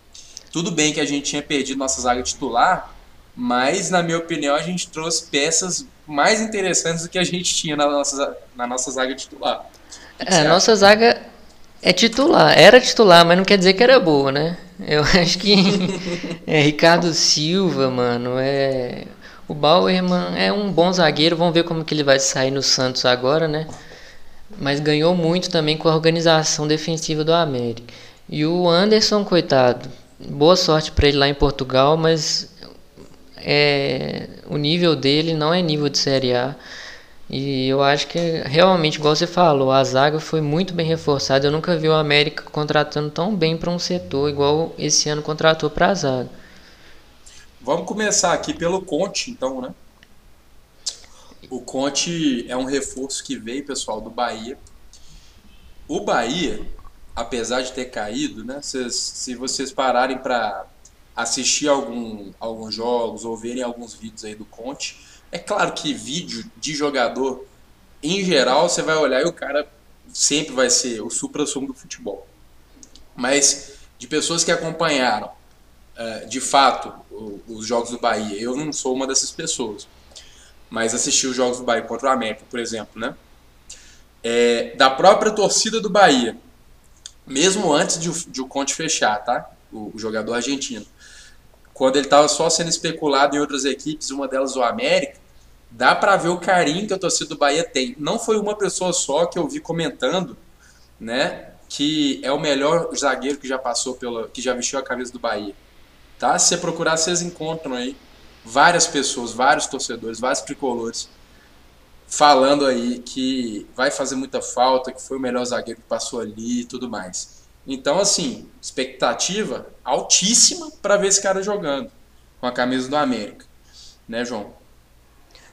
Tudo bem que a gente tinha perdido nossa zaga titular, mas na minha opinião a gente trouxe peças mais interessantes do que a gente tinha na nossa, na nossa zaga titular. É, a nossa zaga É titular, era titular, mas não quer dizer que era boa, né? Eu *laughs* acho que é Ricardo Silva, mano, é o Bauerman é um bom zagueiro, vamos ver como que ele vai sair no Santos agora, né? Mas ganhou muito também com a organização defensiva do América. E o Anderson, coitado, boa sorte para ele lá em Portugal, mas é, o nível dele não é nível de Série A. E eu acho que realmente, igual você falou, a zaga foi muito bem reforçada. Eu nunca vi o América contratando tão bem para um setor, igual esse ano contratou para a zaga. Vamos começar aqui pelo Conte, então, né? O Conte é um reforço que veio, pessoal, do Bahia. O Bahia, apesar de ter caído, né? Se, se vocês pararem para assistir algum, alguns jogos ou verem alguns vídeos aí do Conte, é claro que vídeo de jogador, em geral, você vai olhar e o cara sempre vai ser o supra-sumo do futebol. Mas de pessoas que acompanharam, uh, de fato, os jogos do Bahia, eu não sou uma dessas pessoas. Mas assisti os jogos do Bahia contra o América, por exemplo, né? É, da própria torcida do Bahia, mesmo antes de, de o Conte fechar, tá? O, o jogador argentino. Quando ele estava só sendo especulado em outras equipes, uma delas o América, dá para ver o carinho que a torcida do Bahia tem. Não foi uma pessoa só que eu vi comentando, né, que é o melhor zagueiro que já passou pela, que já vestiu a camisa do Bahia. Tá? Se você procurar, vocês encontram aí várias pessoas, vários torcedores, vários tricolores falando aí que vai fazer muita falta, que foi o melhor zagueiro que passou ali e tudo mais. Então, assim, expectativa altíssima para ver esse cara jogando com a camisa do América, né, João?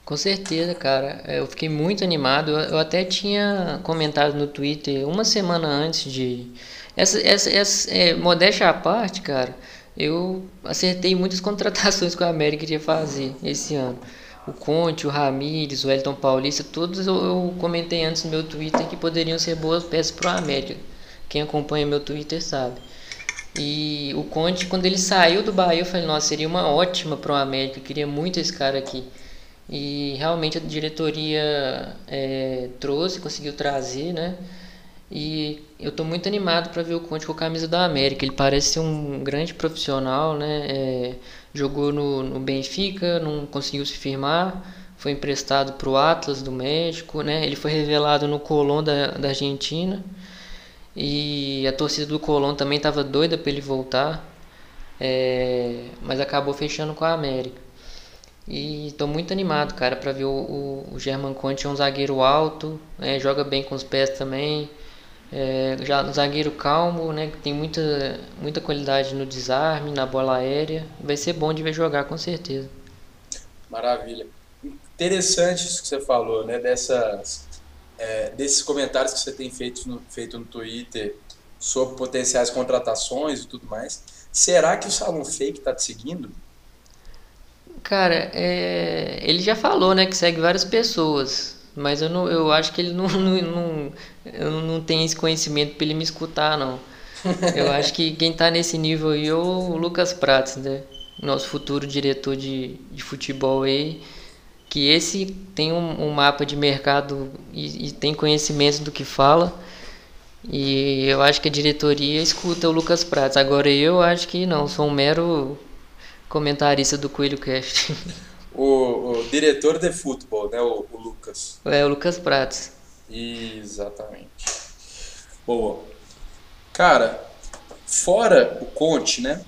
Com certeza, cara. Eu fiquei muito animado. Eu até tinha comentado no Twitter uma semana antes de. Essa, essa, essa é, modéstia à parte, cara. Eu acertei muitas *laughs* contratações que o América iria fazer esse ano. O Conte, o Ramires, o Elton Paulista, todos eu, eu comentei antes no meu Twitter que poderiam ser boas peças para o América. Quem acompanha meu Twitter sabe. E o Conte, quando ele saiu do Bahia, eu falei, nossa, seria uma ótima para o América. Eu queria muito esse cara aqui. E realmente a diretoria é, trouxe, conseguiu trazer, né? E eu estou muito animado para ver o Conte com a camisa da América. Ele parece ser um grande profissional, né? É, jogou no, no Benfica, não conseguiu se firmar, foi emprestado para o Atlas do México, né? Ele foi revelado no Colón da, da Argentina. E a torcida do Colón também estava doida para ele voltar, é, mas acabou fechando com a América. E estou muito animado, cara, para ver o, o, o, German Conte é um zagueiro alto, né, joga bem com os pés também. É, já zagueiro calmo, né, que tem muita, muita qualidade no desarme, na bola aérea. Vai ser bom de ver jogar, com certeza. Maravilha. Interessante isso que você falou, né, dessas, é, desses comentários que você tem feito no, feito no Twitter sobre potenciais contratações e tudo mais. Será que o Salão Fake está te seguindo? Cara, é... ele já falou, né, que segue várias pessoas. Mas eu, não, eu acho que ele não, *laughs* não, não, eu não tem esse conhecimento para ele me escutar, não. Eu *laughs* acho que quem está nesse nível aí é o Lucas Prates, né? Nosso futuro diretor de, de futebol aí. Que esse tem um, um mapa de mercado e, e tem conhecimento do que fala. E eu acho que a diretoria escuta o Lucas Prates. Agora eu acho que não, sou um mero comentarista do Coelho Cast. *laughs* O, o diretor de futebol, né? O, o, Lucas. É, o Lucas Prates. Exatamente. Boa. Cara, fora o Conte, né?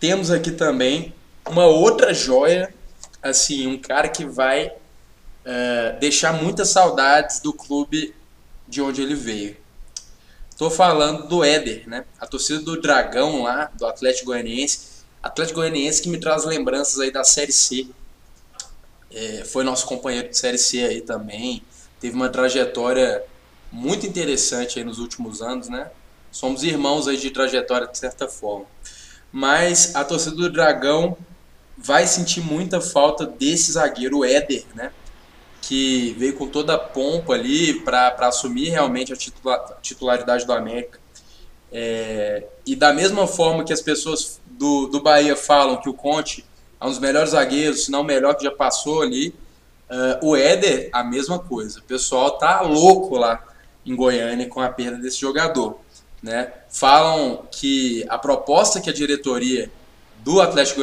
Temos aqui também uma outra joia, assim, um cara que vai uh, deixar muitas saudades do clube de onde ele veio. Tô falando do Éder, né? A torcida do Dragão lá, do Atlético Goianiense, Atlético Goianiense que me traz lembranças aí da Série C. É, foi nosso companheiro de Série C aí também. Teve uma trajetória muito interessante aí nos últimos anos, né? Somos irmãos aí de trajetória de certa forma. Mas a torcida do Dragão vai sentir muita falta desse zagueiro Éder, né? Que veio com toda a pompa ali para assumir realmente a titularidade do América. É, e da mesma forma que as pessoas do, do Bahia falam que o Conte é um dos melhores zagueiros, se não o melhor que já passou ali, uh, o Éder, a mesma coisa. O pessoal tá louco lá em Goiânia com a perda desse jogador. Né? Falam que a proposta que a diretoria do Atlético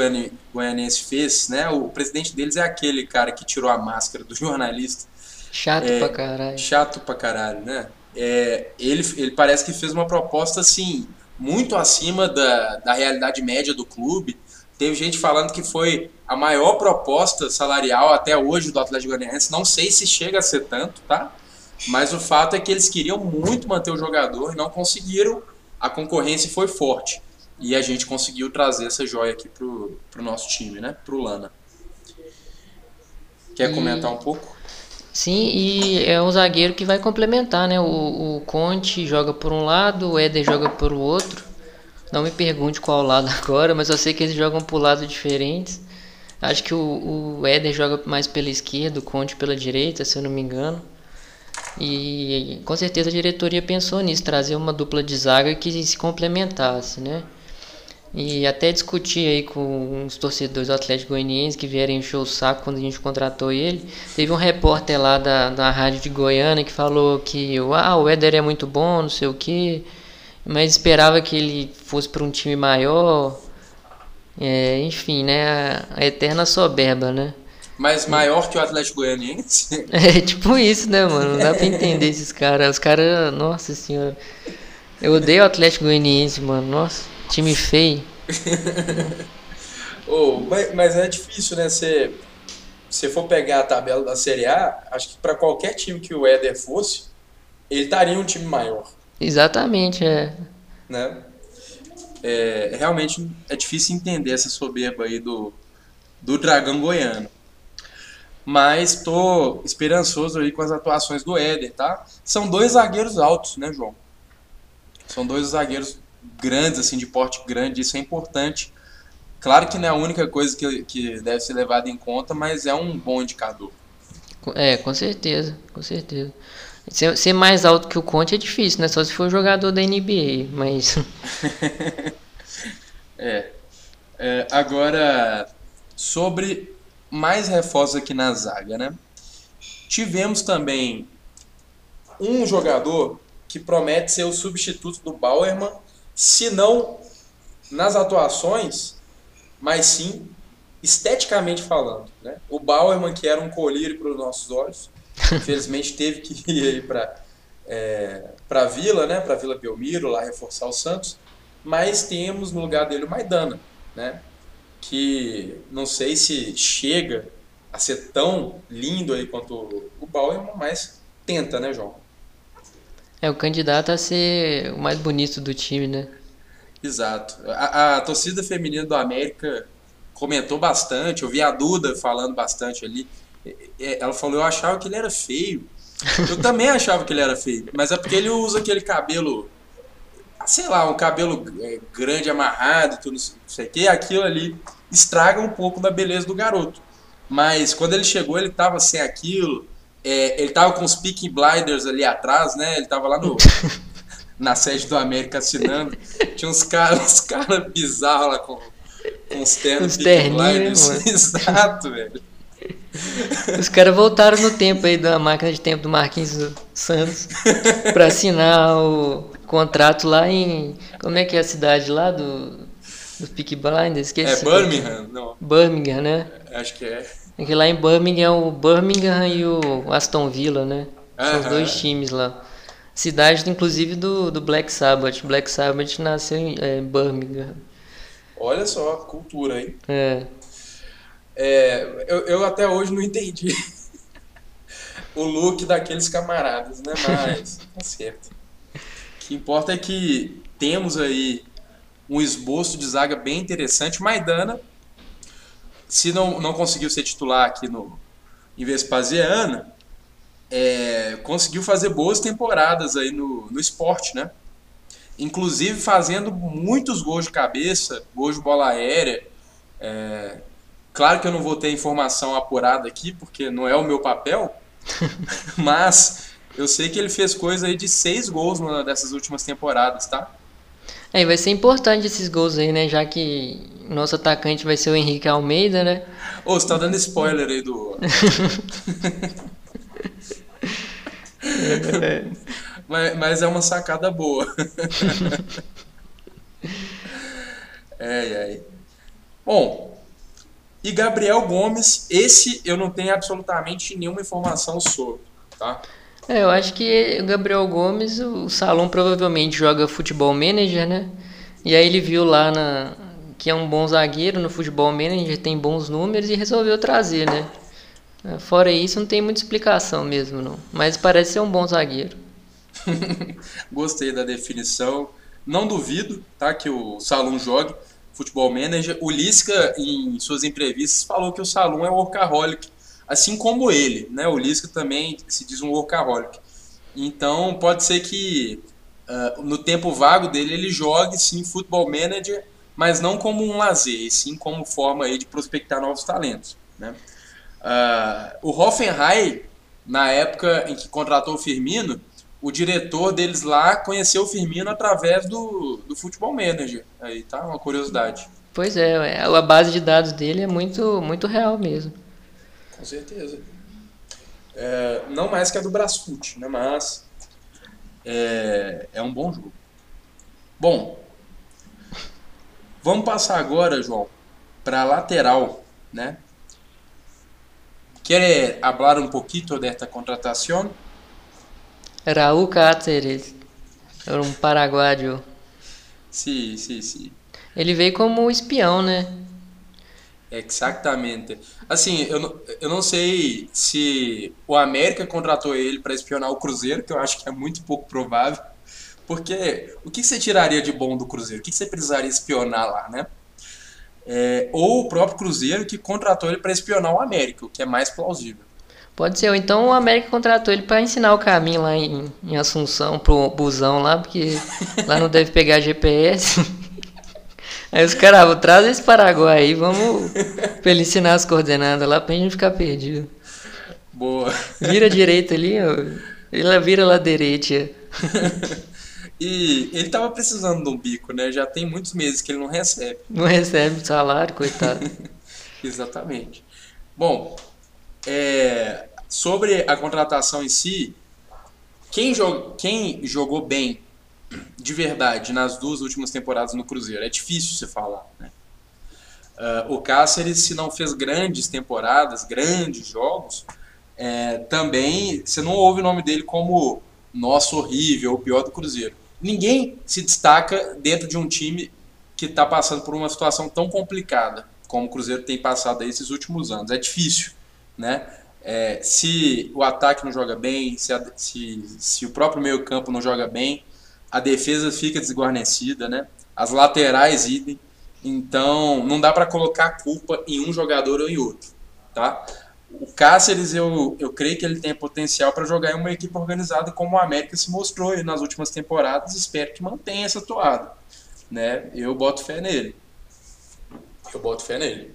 Goianiense fez, né? O presidente deles é aquele cara que tirou a máscara do *laughs* jornalista. Chato é, pra caralho. Chato pra caralho, né? É, ele, ele parece que fez uma proposta assim, muito acima da, da realidade média do clube. Teve gente falando que foi a maior proposta salarial até hoje do Atlético Goianiense. Não sei se chega a ser tanto, tá? Mas o fato é que eles queriam muito manter o jogador e não conseguiram. A concorrência foi forte. E a gente conseguiu trazer essa joia aqui pro, pro nosso time, né? Pro Lana. Quer comentar um pouco? Sim, e é um zagueiro que vai complementar, né? O, o Conte joga por um lado, o Éder joga por outro. Não me pergunte qual lado *laughs* agora, mas eu sei que eles jogam por lados diferentes. Acho que o, o Éder joga mais pela esquerda, o Conte pela direita, se eu não me engano. E com certeza a diretoria pensou nisso, trazer uma dupla de zaga que se complementasse, né? E até discuti aí com os torcedores do Atlético Goianiense que vieram encher o saco quando a gente contratou ele. Teve um repórter lá da, da rádio de Goiânia que falou que ah, o Éder é muito bom, não sei o que, mas esperava que ele fosse para um time maior. É, enfim, né? A, a eterna soberba, né? Mas maior que o Atlético Goianiense? *laughs* É tipo isso, né, mano? Não dá pra entender esses caras. Os caras, nossa senhora. Eu odeio o Atlético Goianiense, mano. Nossa. Time feio. *laughs* oh, mas, mas, é difícil, né? Se você for pegar a tabela da Série A, acho que para qualquer time que o Éder fosse, ele estaria um time maior. Exatamente, é. Né? É, realmente é difícil entender essa soberba aí do, do Dragão Goiano. Mas estou esperançoso aí com as atuações do Éder, tá? São dois zagueiros altos, né, João? São dois zagueiros grandes, assim, de porte grande, isso é importante. Claro que não é a única coisa que, que deve ser levada em conta, mas é um bom indicador. É, com certeza, com certeza. Ser, ser mais alto que o Conte é difícil, né? Só se for jogador da NBA, mas. *laughs* é. é. Agora, sobre mais reforços aqui na zaga, né? Tivemos também um jogador que promete ser o substituto do Bauerman se não nas atuações, mas sim esteticamente falando. Né? O Bauerman, que era um colírio para os nossos olhos, *laughs* infelizmente teve que ir para é, para a Vila, né? para Vila Belmiro, lá reforçar o Santos, mas temos no lugar dele o Maidana, né? que não sei se chega a ser tão lindo aí quanto o Bauerman, mas tenta, né, João? É o candidato a ser o mais bonito do time, né? Exato. A, a, torcida feminina do América comentou bastante, eu vi a Duda falando bastante ali. Ela falou, eu achava que ele era feio. Eu *laughs* também achava que ele era feio, mas é porque ele usa aquele cabelo, sei lá, um cabelo é, grande, amarrado, tudo não sei o que, aquilo ali estraga um pouco da beleza do garoto. Mas quando ele chegou, ele tava sem aquilo, é, ele tava com os Peaky Blinders ali atrás, né? Ele tava lá no, *laughs* na sede do América assinando. Tinha uns caras uns cara bizarros lá com, com os ternos Peaky Blinders. *laughs* Exato, velho. Os caras voltaram no tempo aí da máquina de tempo do Marquinhos Santos para assinar o contrato lá em. Como é que é a cidade lá do. Do Peaky Blinders? Esqueci. É Birmingham? Não. Birmingham, né? Acho que é. É que lá em Birmingham é o Birmingham e o Aston Villa, né? São os dois times lá. Cidade, inclusive, do, do Black Sabbath. Black Sabbath nasceu em é, Birmingham. Olha só, cultura, hein? É. é eu, eu até hoje não entendi *laughs* o look daqueles camaradas, né? Mas, *laughs* tá certo. O que importa é que temos aí um esboço de zaga bem interessante. Maidana se não, não conseguiu ser titular aqui no em Vespasiano, é, conseguiu fazer boas temporadas aí no, no esporte, né? Inclusive fazendo muitos gols de cabeça, gols de bola aérea. É, claro que eu não vou ter informação apurada aqui, porque não é o meu papel, *laughs* mas eu sei que ele fez coisa aí de seis gols numa dessas últimas temporadas, tá? É, vai ser importante esses gols aí, né? Já que nosso atacante vai ser o Henrique Almeida, né? Ô, você tá dando spoiler aí do. *laughs* mas, mas é uma sacada boa. é, é. Bom, e Gabriel Gomes, esse eu não tenho absolutamente nenhuma informação sobre, tá? É, eu acho que o Gabriel Gomes, o Salom provavelmente joga futebol manager, né? E aí ele viu lá na, que é um bom zagueiro no futebol manager, tem bons números e resolveu trazer, né? É, fora isso, não tem muita explicação mesmo, não. Mas parece ser um bom zagueiro. *laughs* Gostei da definição. Não duvido, tá, que o Salom jogue futebol manager. O Lisca, em suas entrevistas, falou que o Salom é workaholic, assim como ele, né? O Lisca também se diz um workaholic. Então, pode ser que uh, no tempo vago dele ele jogue sim futebol manager, mas não como um lazer, e sim como forma aí de prospectar novos talentos, né? Uh, o Hoffenheim, na época em que contratou o Firmino, o diretor deles lá conheceu o Firmino através do, do Futebol Manager. Aí tá uma curiosidade. Pois é, a base de dados dele é muito, muito real mesmo. Com certeza. É, não mais que a do Brasfoot, né? Mas é, é um bom jogo. Bom, vamos passar agora, João, para a lateral, né? Quer falar um pouquinho desta contratação? Raúl Cáceres, era um paraguaio. Sim, sim, sim. Ele veio como espião, né? Exatamente. Assim, eu, eu não sei se o América contratou ele para espionar o Cruzeiro, que eu acho que é muito pouco provável. Porque o que você tiraria de bom do Cruzeiro? O que você precisaria espionar lá, né? É, ou o próprio Cruzeiro que contratou ele para espionar o América, o que é mais plausível. Pode ser, ou então o América contratou ele para ensinar o caminho lá em, em Assunção pro busão lá, porque lá não deve pegar GPS. *laughs* Aí os caras, ah, trazer esse Paraguai aí, vamos *laughs* pra ele ensinar as coordenadas lá pra gente ficar perdido. Boa. Vira *laughs* direita ali, ó. Ele vira lá direita. *laughs* e ele tava precisando de um bico, né? Já tem muitos meses que ele não recebe. Não recebe salário, coitado. Exatamente. Bom, é, sobre a contratação em si, quem, jog, quem jogou bem de verdade nas duas últimas temporadas no Cruzeiro? É difícil você falar, né? Uh, o Cáceres, se não fez grandes temporadas, grandes jogos, é, também você não ouve o nome dele como nosso horrível, o pior do Cruzeiro. Ninguém se destaca dentro de um time que está passando por uma situação tão complicada como o Cruzeiro tem passado esses últimos anos. É difícil, né? É, se o ataque não joga bem, se, a, se, se o próprio meio campo não joga bem, a defesa fica desguarnecida, né? As laterais idem. Então, não dá para colocar a culpa em um jogador ou em outro, tá? O Cáceres, eu, eu creio que ele tem potencial para jogar em uma equipe organizada como o América se mostrou nas últimas temporadas. Espero que mantenha essa toada, né? Eu boto fé nele. Eu boto fé nele.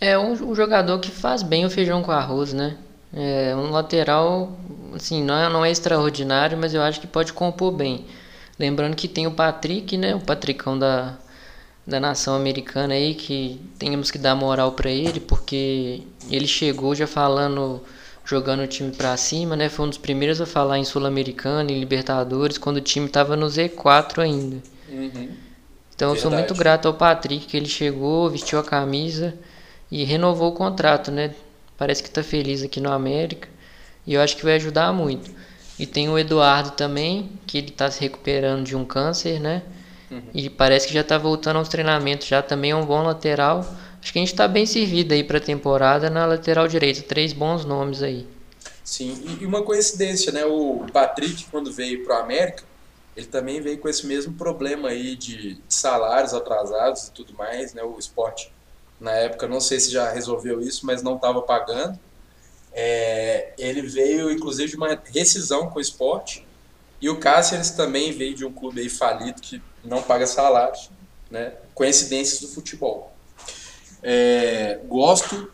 É um, um jogador que faz bem o feijão com arroz, né? É um lateral, assim, não é, não é extraordinário, mas eu acho que pode compor bem. Lembrando que tem o Patrick, né? O Patricão da, da nação americana aí, que temos que dar moral para ele, porque ele chegou já falando, jogando o time para cima, né? Foi um dos primeiros a falar em Sul-Americana, em Libertadores, quando o time tava no Z4 ainda. Uhum. Então eu sou muito grato ao Patrick, que ele chegou, vestiu a camisa e renovou o contrato, né? Parece que está feliz aqui no América e eu acho que vai ajudar muito. E tem o Eduardo também, que ele está se recuperando de um câncer, né? Uhum. E parece que já está voltando aos treinamentos, já também é um bom lateral. Acho que a gente está bem servido aí para a temporada na lateral direita. Três bons nomes aí. Sim, e uma coincidência, né? O Patrick, quando veio para o América, ele também veio com esse mesmo problema aí de salários atrasados e tudo mais, né? O esporte na época, não sei se já resolveu isso, mas não estava pagando. É, ele veio, inclusive, de uma rescisão com o esporte. E o Cáceres também veio de um clube aí falido que não paga salários. Né? Coincidências do futebol. É, gosto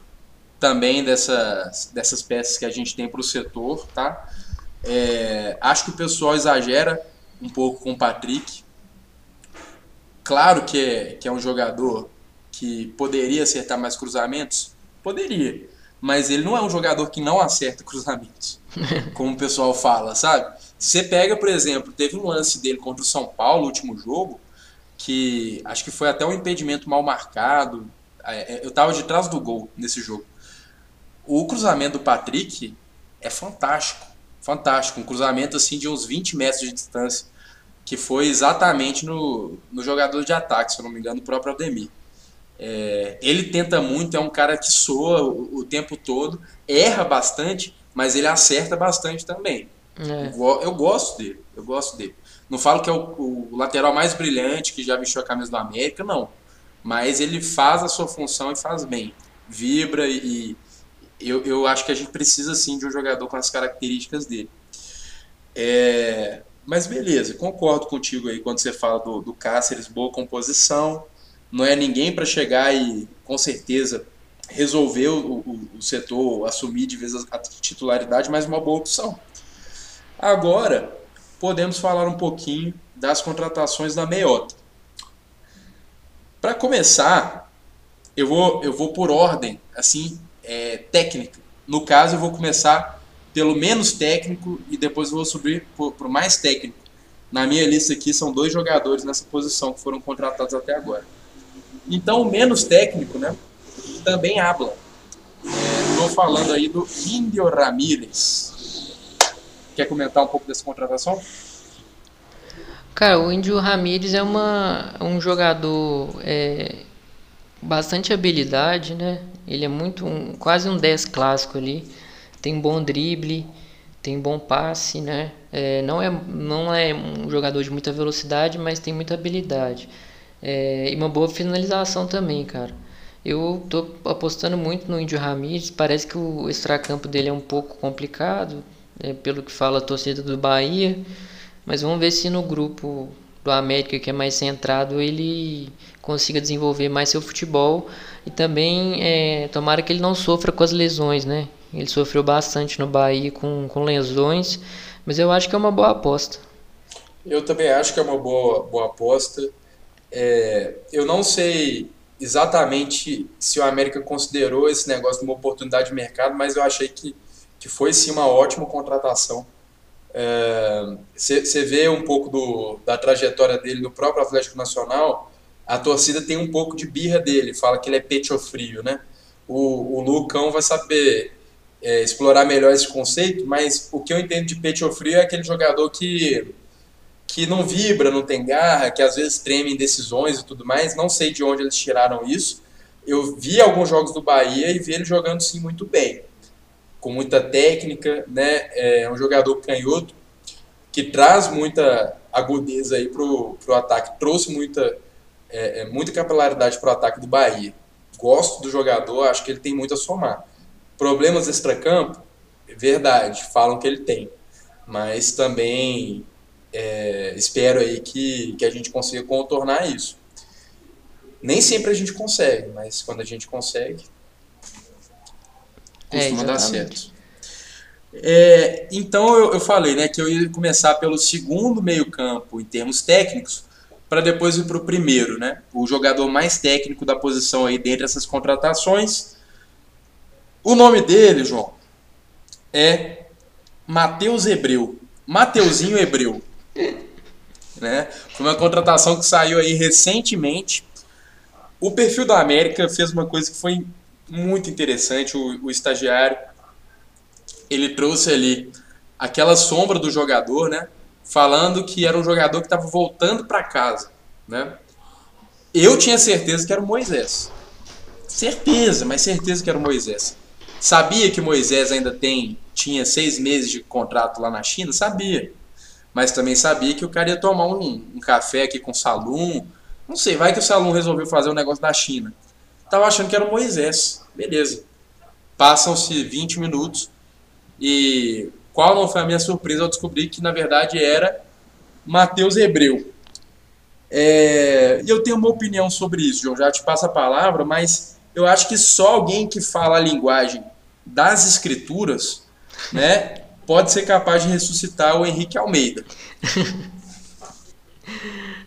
também dessas, dessas peças que a gente tem para o setor. Tá? É, acho que o pessoal exagera um pouco com o Patrick. Claro que é, que é um jogador que poderia acertar mais cruzamentos? Poderia. Mas ele não é um jogador que não acerta *laughs* cruzamentos, como o pessoal fala, sabe? Você pega, por exemplo, teve um lance dele contra o São Paulo, no último jogo, que acho que foi até um impedimento mal marcado. É, é, eu tava de trás do gol nesse jogo. O cruzamento do Patrick é fantástico. Fantástico. Um cruzamento assim de uns 20 metros de distância. Que foi exatamente no, no jogador de ataque, se eu não me engano, o próprio Ademir. É, ele tenta muito, é um cara que soa o, o, tempo todo, erra bastante, mas ele acerta bastante também. É. Eu, eu, gosto dele, eu gosto dele. Não falo que é o, o, lateral mais brilhante que já vestiu a camisa do América, não. Mas ele faz a sua função e faz bem. Vibra e, eu, eu acho que a gente precisa sim de um jogador com as características dele. É, mas beleza, concordo contigo aí quando você fala do, do Cáceres, boa composição. Não é ninguém para chegar e, com certeza, resolver o, o, o, setor, assumir de vez a titularidade, mas uma boa opção. Agora, podemos falar um pouquinho das contratações da meiota. Para começar, eu vou, eu vou por ordem, assim, é, técnica. No caso, eu vou começar pelo menos técnico e depois vou subir para o mais técnico. Na minha lista aqui são dois jogadores nessa posição que foram contratados até agora. Então, o menos técnico, né, também habla. Estou é, falando aí do Índio Ramírez. Quer comentar um pouco dessa contratação? Cara, o Índio Ramírez é uma, um jogador é, bastante habilidade, né? Ele é muito um, quase um 10 clássico ali. Tem bom drible, tem bom passe, né? É, não, é, não é um jogador de muita velocidade, mas tem muita habilidade. É, e uma boa finalização também, cara. Eu tô apostando muito no Índio Ramírez. Parece que o extracampo dele é um pouco complicado, é, pelo que fala a torcida do Bahia. Mas vamos ver se no grupo do América, que é mais centrado, ele consiga desenvolver mais seu futebol e também é, tomara que ele não sofra com as lesões, né? Ele sofreu bastante no Bahia com, com lesões, mas eu acho que é uma boa aposta. Eu também acho que é uma boa, boa aposta. É, eu não sei exatamente se o América considerou esse negócio uma oportunidade de mercado, mas eu achei que, que foi sim uma ótima contratação. Você é, vê um pouco do, da trajetória dele no próprio Atlético Nacional, a torcida tem um pouco de birra dele, fala que ele é pecho frio, né? O, o Lucão vai saber é, explorar melhor esse conceito, mas o que eu entendo de pecho frio é aquele jogador que, que não vibra, não tem garra, que às vezes treme em decisões e tudo mais. Não sei de onde eles tiraram isso. Eu vi alguns jogos do Bahia e vi ele jogando sim muito bem, com muita técnica, né? É um jogador canhoto que traz muita agudeza aí pro, pro ataque, trouxe muita é, é muita capilaridade para o ataque do Bahia. Gosto do jogador, acho que ele tem muito a somar. Problemas extracampo, verdade, falam que ele tem. Mas também é, espero aí que, que a gente consiga contornar isso. Nem sempre a gente consegue, mas quando a gente consegue, costuma é, dar certo. É, então eu, eu, falei né, que eu ia começar pelo segundo meio-campo em termos técnicos, para depois ir para o primeiro, né? O jogador mais técnico da posição aí dentre essas contratações. O nome dele, João, é Matheus Hebreu. Mateuzinho Hebreu. *laughs* né? Foi uma contratação que saiu aí recentemente. O perfil da América fez uma coisa que foi muito interessante. O, o estagiário ele trouxe ali aquela sombra do jogador, né? falando que era um jogador que estava voltando para casa, né? Eu tinha certeza que era o Moisés. Certeza, mas certeza que era o Moisés. Sabia que Moisés ainda tem tinha seis meses de contrato lá na China? Sabia. Mas também sabia que o cara ia tomar um, um café aqui com o Salum. Não sei, vai que o Salum resolveu fazer um negócio da China. Tava achando que era o Moisés. Beleza. Passam-se 20 minutos e qual não foi a minha surpresa ao descobrir que, na verdade, era Mateus Hebreu. É, eu tenho uma opinião sobre isso, João, já te passo a palavra, mas eu acho que só alguém que fala a linguagem das escrituras, né, pode ser capaz de ressuscitar o Henrique Almeida. *laughs*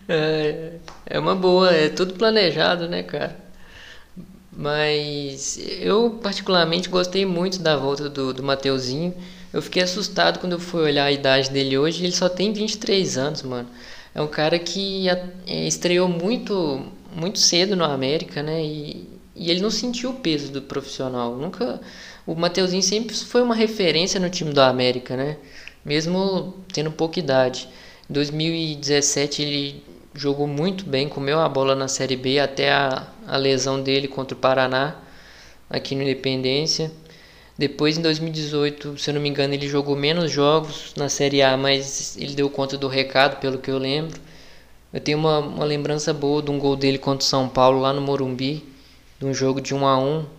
é, é uma boa, é tudo planejado, né, cara? Mas eu particularmente gostei muito da volta do, do Mateuzinho. Eu fiquei assustado quando eu fui olhar a idade dele hoje, ele só tem 23 anos, mano. É um cara que é, estreou muito muito cedo no América, né? E, e ele não sentiu o peso do profissional. Nunca o Mateuzinho sempre foi uma referência no time do América, né? Mesmo tendo pouca idade. Em 2017 ele jogou muito bem, comeu a bola na Série B até a, a lesão dele contra o Paraná, aqui no Independência. Depois, em 2018, se eu não me engano, ele jogou menos jogos na Série A, mas ele deu conta do recado, pelo que eu lembro. Eu tenho uma, uma lembrança boa de um gol dele contra o São Paulo, lá no Morumbi, de um jogo de 1 a 1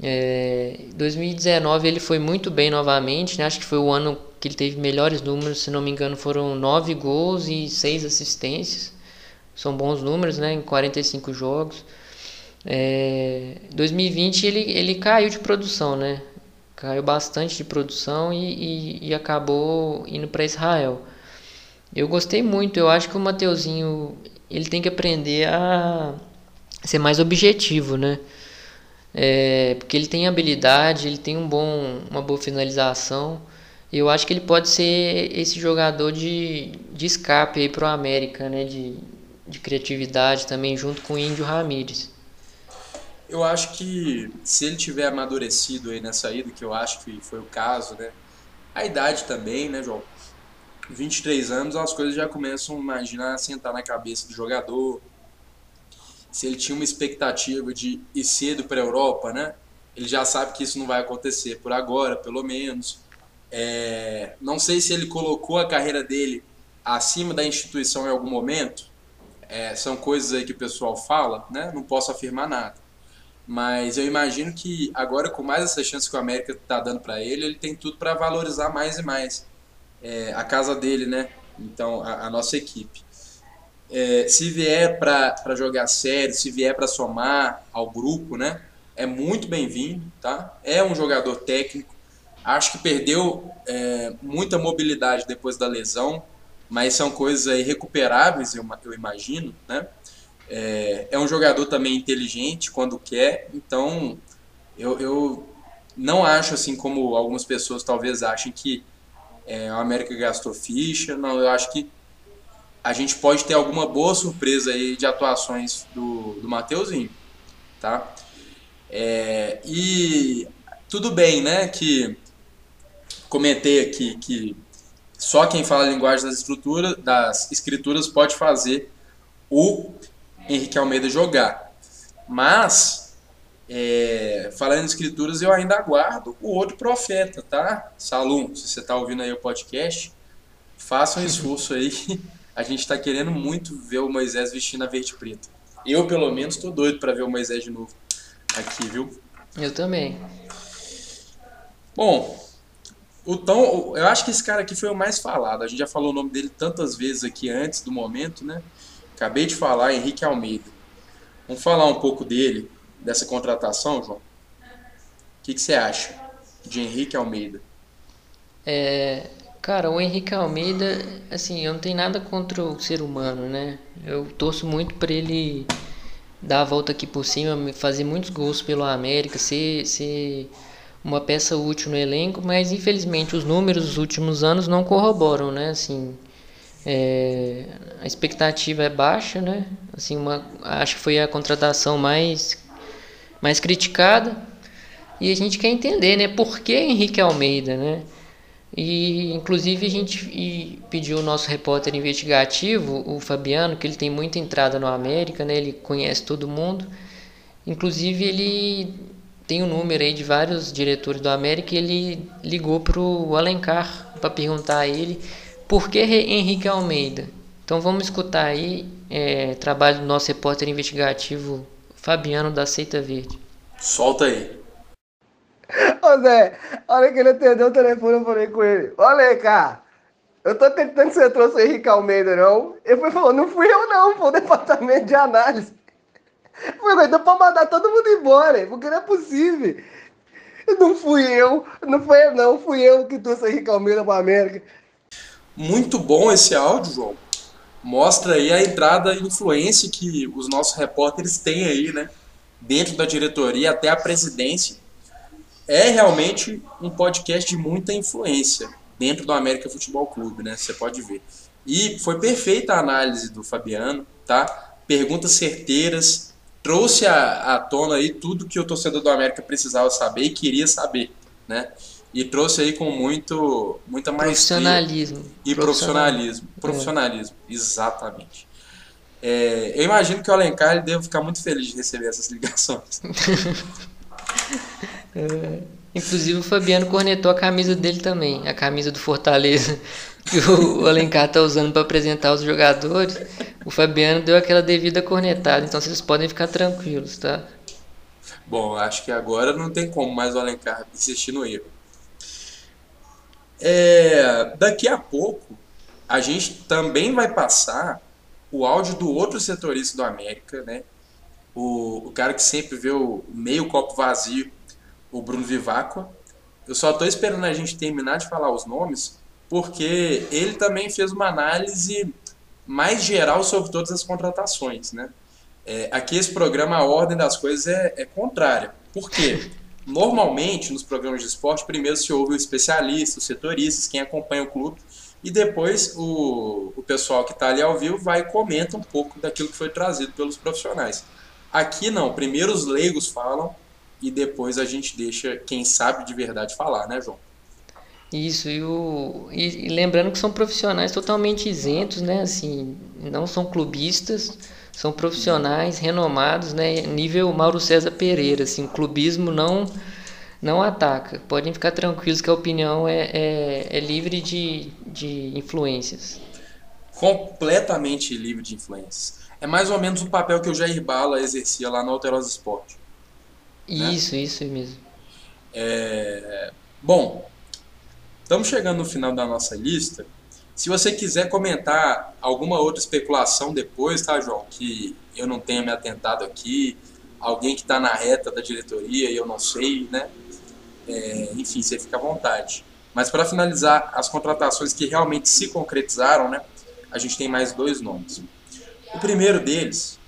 é, 2019 ele foi muito bem novamente, né? acho que foi o ano que ele teve melhores números, se não me engano foram 9 gols e 6 assistências, são bons números né? em 45 jogos. É, 2020 ele, ele caiu de produção, né? Caiu bastante de produção e, e, e acabou indo para Israel. Eu gostei muito, eu acho que o Mateuzinho ele tem que aprender a ser mais objetivo, né? É, porque ele tem habilidade, ele tem um bom, uma boa finalização. Eu acho que ele pode ser esse jogador de, de escape aí para o América, né? De, de criatividade também, junto com o Índio Ramírez. Eu acho que se ele tiver amadurecido aí nessa ida, que eu acho que foi o caso, né? A idade também, né, João? 23 anos, as coisas já começam a imaginar sentar na cabeça do jogador. Se ele tinha uma expectativa de ir cedo para a Europa, né? Ele já sabe que isso não vai acontecer por agora, pelo menos. É, não sei se ele colocou a carreira dele acima da instituição em algum momento. É, são coisas aí que o pessoal fala, né? Não posso afirmar nada. Mas eu imagino que agora, com mais essa chance que o América está dando para ele, ele tem tudo para valorizar mais e mais é, a casa dele, né? Então, a, a nossa equipe. É, se vier para jogar sério, se vier para somar ao grupo, né? É muito bem-vindo, tá? É um jogador técnico. Acho que perdeu é, muita mobilidade depois da lesão, mas são coisas aí recuperáveis, eu, eu imagino, né? É, é um jogador também inteligente quando quer, então eu, eu não acho assim como algumas pessoas talvez achem que é, o América gastou ficha, não, eu acho que a gente pode ter alguma boa surpresa aí de atuações do, do Mateuzinho, tá? É, e tudo bem, né, que comentei aqui que só quem fala a linguagem das estruturas, das escrituras pode fazer o Henrique Almeida jogar. Mas, é, falando em escrituras, eu ainda aguardo o outro profeta, tá? Salum, se você está ouvindo aí o podcast, faça um *laughs* esforço aí. A gente está querendo muito ver o Moisés vestindo a verde preta. Eu, pelo menos, estou doido para ver o Moisés de novo aqui, viu? Eu também. Bom, o Tom, eu acho que esse cara aqui foi o mais falado. A gente já falou o nome dele tantas vezes aqui antes do momento, né? Acabei de falar, Henrique Almeida. Vamos falar um pouco dele, dessa contratação, João? O que, que você acha de Henrique Almeida? É, cara, o Henrique Almeida, assim, eu não tenho nada contra o ser humano, né? Eu torço muito para ele dar a volta aqui por cima, fazer muitos gols pelo América, ser, ser uma peça útil no elenco, mas infelizmente os números dos últimos anos não corroboram, né? Assim, é, a expectativa é baixa, né? Assim, uma, acho que foi a contratação mais, mais criticada. E a gente quer entender, né? Por que Henrique Almeida, né? E inclusive a gente pediu o nosso repórter investigativo, o Fabiano, que ele tem muita entrada no América, né? Ele conhece todo mundo. Inclusive ele tem o um número aí de vários diretores do América e ele ligou pro Alencar para perguntar a ele por que Henrique Almeida? Então vamos escutar aí é, trabalho do nosso repórter investigativo Fabiano da Seita Verde. Solta aí. Ô Zé, a hora que ele atendeu o telefone, eu falei com ele: Olha aí, cara, eu tô acreditando que você trouxe o Henrique Almeida, não? Ele falou: Não fui eu, não, foi o departamento de análise. Falei: Então pode mandar todo mundo embora, porque não é possível. Não fui eu, não foi eu, não, fui eu que trouxe o Henrique Almeida para América. Muito bom esse áudio, João. Mostra aí a entrada e influência que os nossos repórteres têm aí, né? Dentro da diretoria até a presidência. É realmente um podcast de muita influência dentro do América Futebol Clube, né? Você pode ver. E foi perfeita a análise do Fabiano, tá? Perguntas certeiras, trouxe à, à tona aí tudo que o torcedor do América precisava saber e queria saber, né? E trouxe aí com muito, muita maestria. Profissionalismo. E profissionalismo. Profissionalismo, é. exatamente. É, eu imagino que o Alencar ele deve ficar muito feliz de receber essas ligações. *laughs* é, inclusive o Fabiano cornetou a camisa dele também, a camisa do Fortaleza, *laughs* que o Alencar tá usando para apresentar os jogadores. O Fabiano deu aquela devida cornetada, então vocês podem ficar tranquilos, tá? Bom, acho que agora não tem como mais o Alencar insistir no erro. É, daqui a pouco, a gente também vai passar o áudio do outro setorista do América, né? O, o cara que sempre vê o meio copo vazio, o Bruno Vivacqua. Eu só estou esperando a gente terminar de falar os nomes, porque ele também fez uma análise mais geral sobre todas as contratações, né? É, aqui esse programa, a ordem das coisas é, é contrária. Por quê? Normalmente, nos programas de esporte, primeiro se ouve o especialista, os setoristas, quem acompanha o clube, e depois o, o pessoal que está ali ao vivo vai e comenta um pouco daquilo que foi trazido pelos profissionais. Aqui não, primeiro os leigos falam e depois a gente deixa quem sabe de verdade falar, né, João? Isso, e, o, e, e lembrando que são profissionais totalmente isentos, né? Assim, não são clubistas, são profissionais renomados, né? Nível Mauro César Pereira, assim, o clubismo não não ataca. Podem ficar tranquilos que a opinião é, é, é livre de, de influências. Completamente livre de influências. É mais ou menos o papel que o Jair Bala exercia lá no Alterosa Esporte. Isso, né? isso mesmo. É... Bom, estamos chegando no final da nossa lista. Se você quiser comentar alguma outra especulação depois, tá, João? Que eu não tenha me atentado aqui, alguém que está na reta da diretoria e eu não sei, né? É, enfim, você fica à vontade. Mas para finalizar, as contratações que realmente se concretizaram, né? A gente tem mais dois nomes. O primeiro deles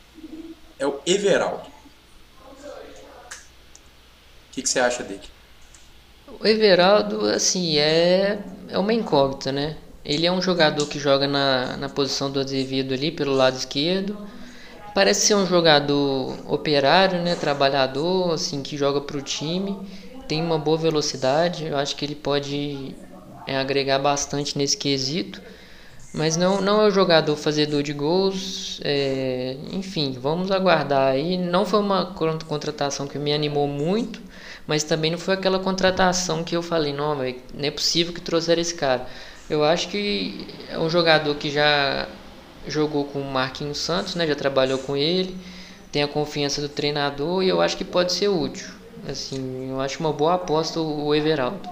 é o Everaldo. O que, que você acha dele? O Everaldo, assim, é, é uma incógnita, né? Ele é um jogador que joga na, na posição do Azevedo ali, pelo lado esquerdo. Parece ser um jogador operário, né? Trabalhador, assim, que joga para o time tem uma boa velocidade, eu acho que ele pode é, agregar bastante nesse quesito, mas não, não é o jogador fazedor de gols, é, enfim, vamos aguardar aí. Não foi uma contratação que me animou muito, mas também não foi aquela contratação que eu falei, não, não é possível que trouxeram esse cara. Eu acho que é um jogador que já jogou com o Marquinhos Santos, né, já trabalhou com ele, tem a confiança do treinador e eu acho que pode ser útil. Assim, eu acho uma boa aposta o Everaldo.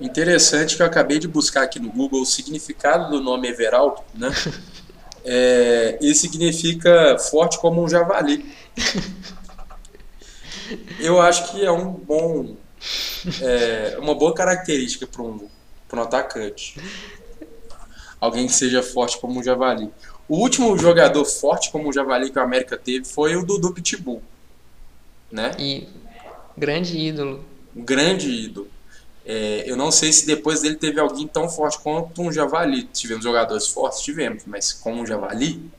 Interessante que eu acabei de buscar aqui no Google o significado do nome Everaldo, né? *laughs* É, ele significa forte como um javali. Eu acho que é um bom, é, uma boa característica para um, um atacante. Alguém que seja forte como um javali. O último jogador forte como um javali que o América teve foi o Dudu Pitbull, né? E Grande ídolo. Grande ídolo. É, eu não sei se depois dele teve alguém tão forte quanto um Javali. Tivemos jogadores fortes, tivemos, mas como um Javali,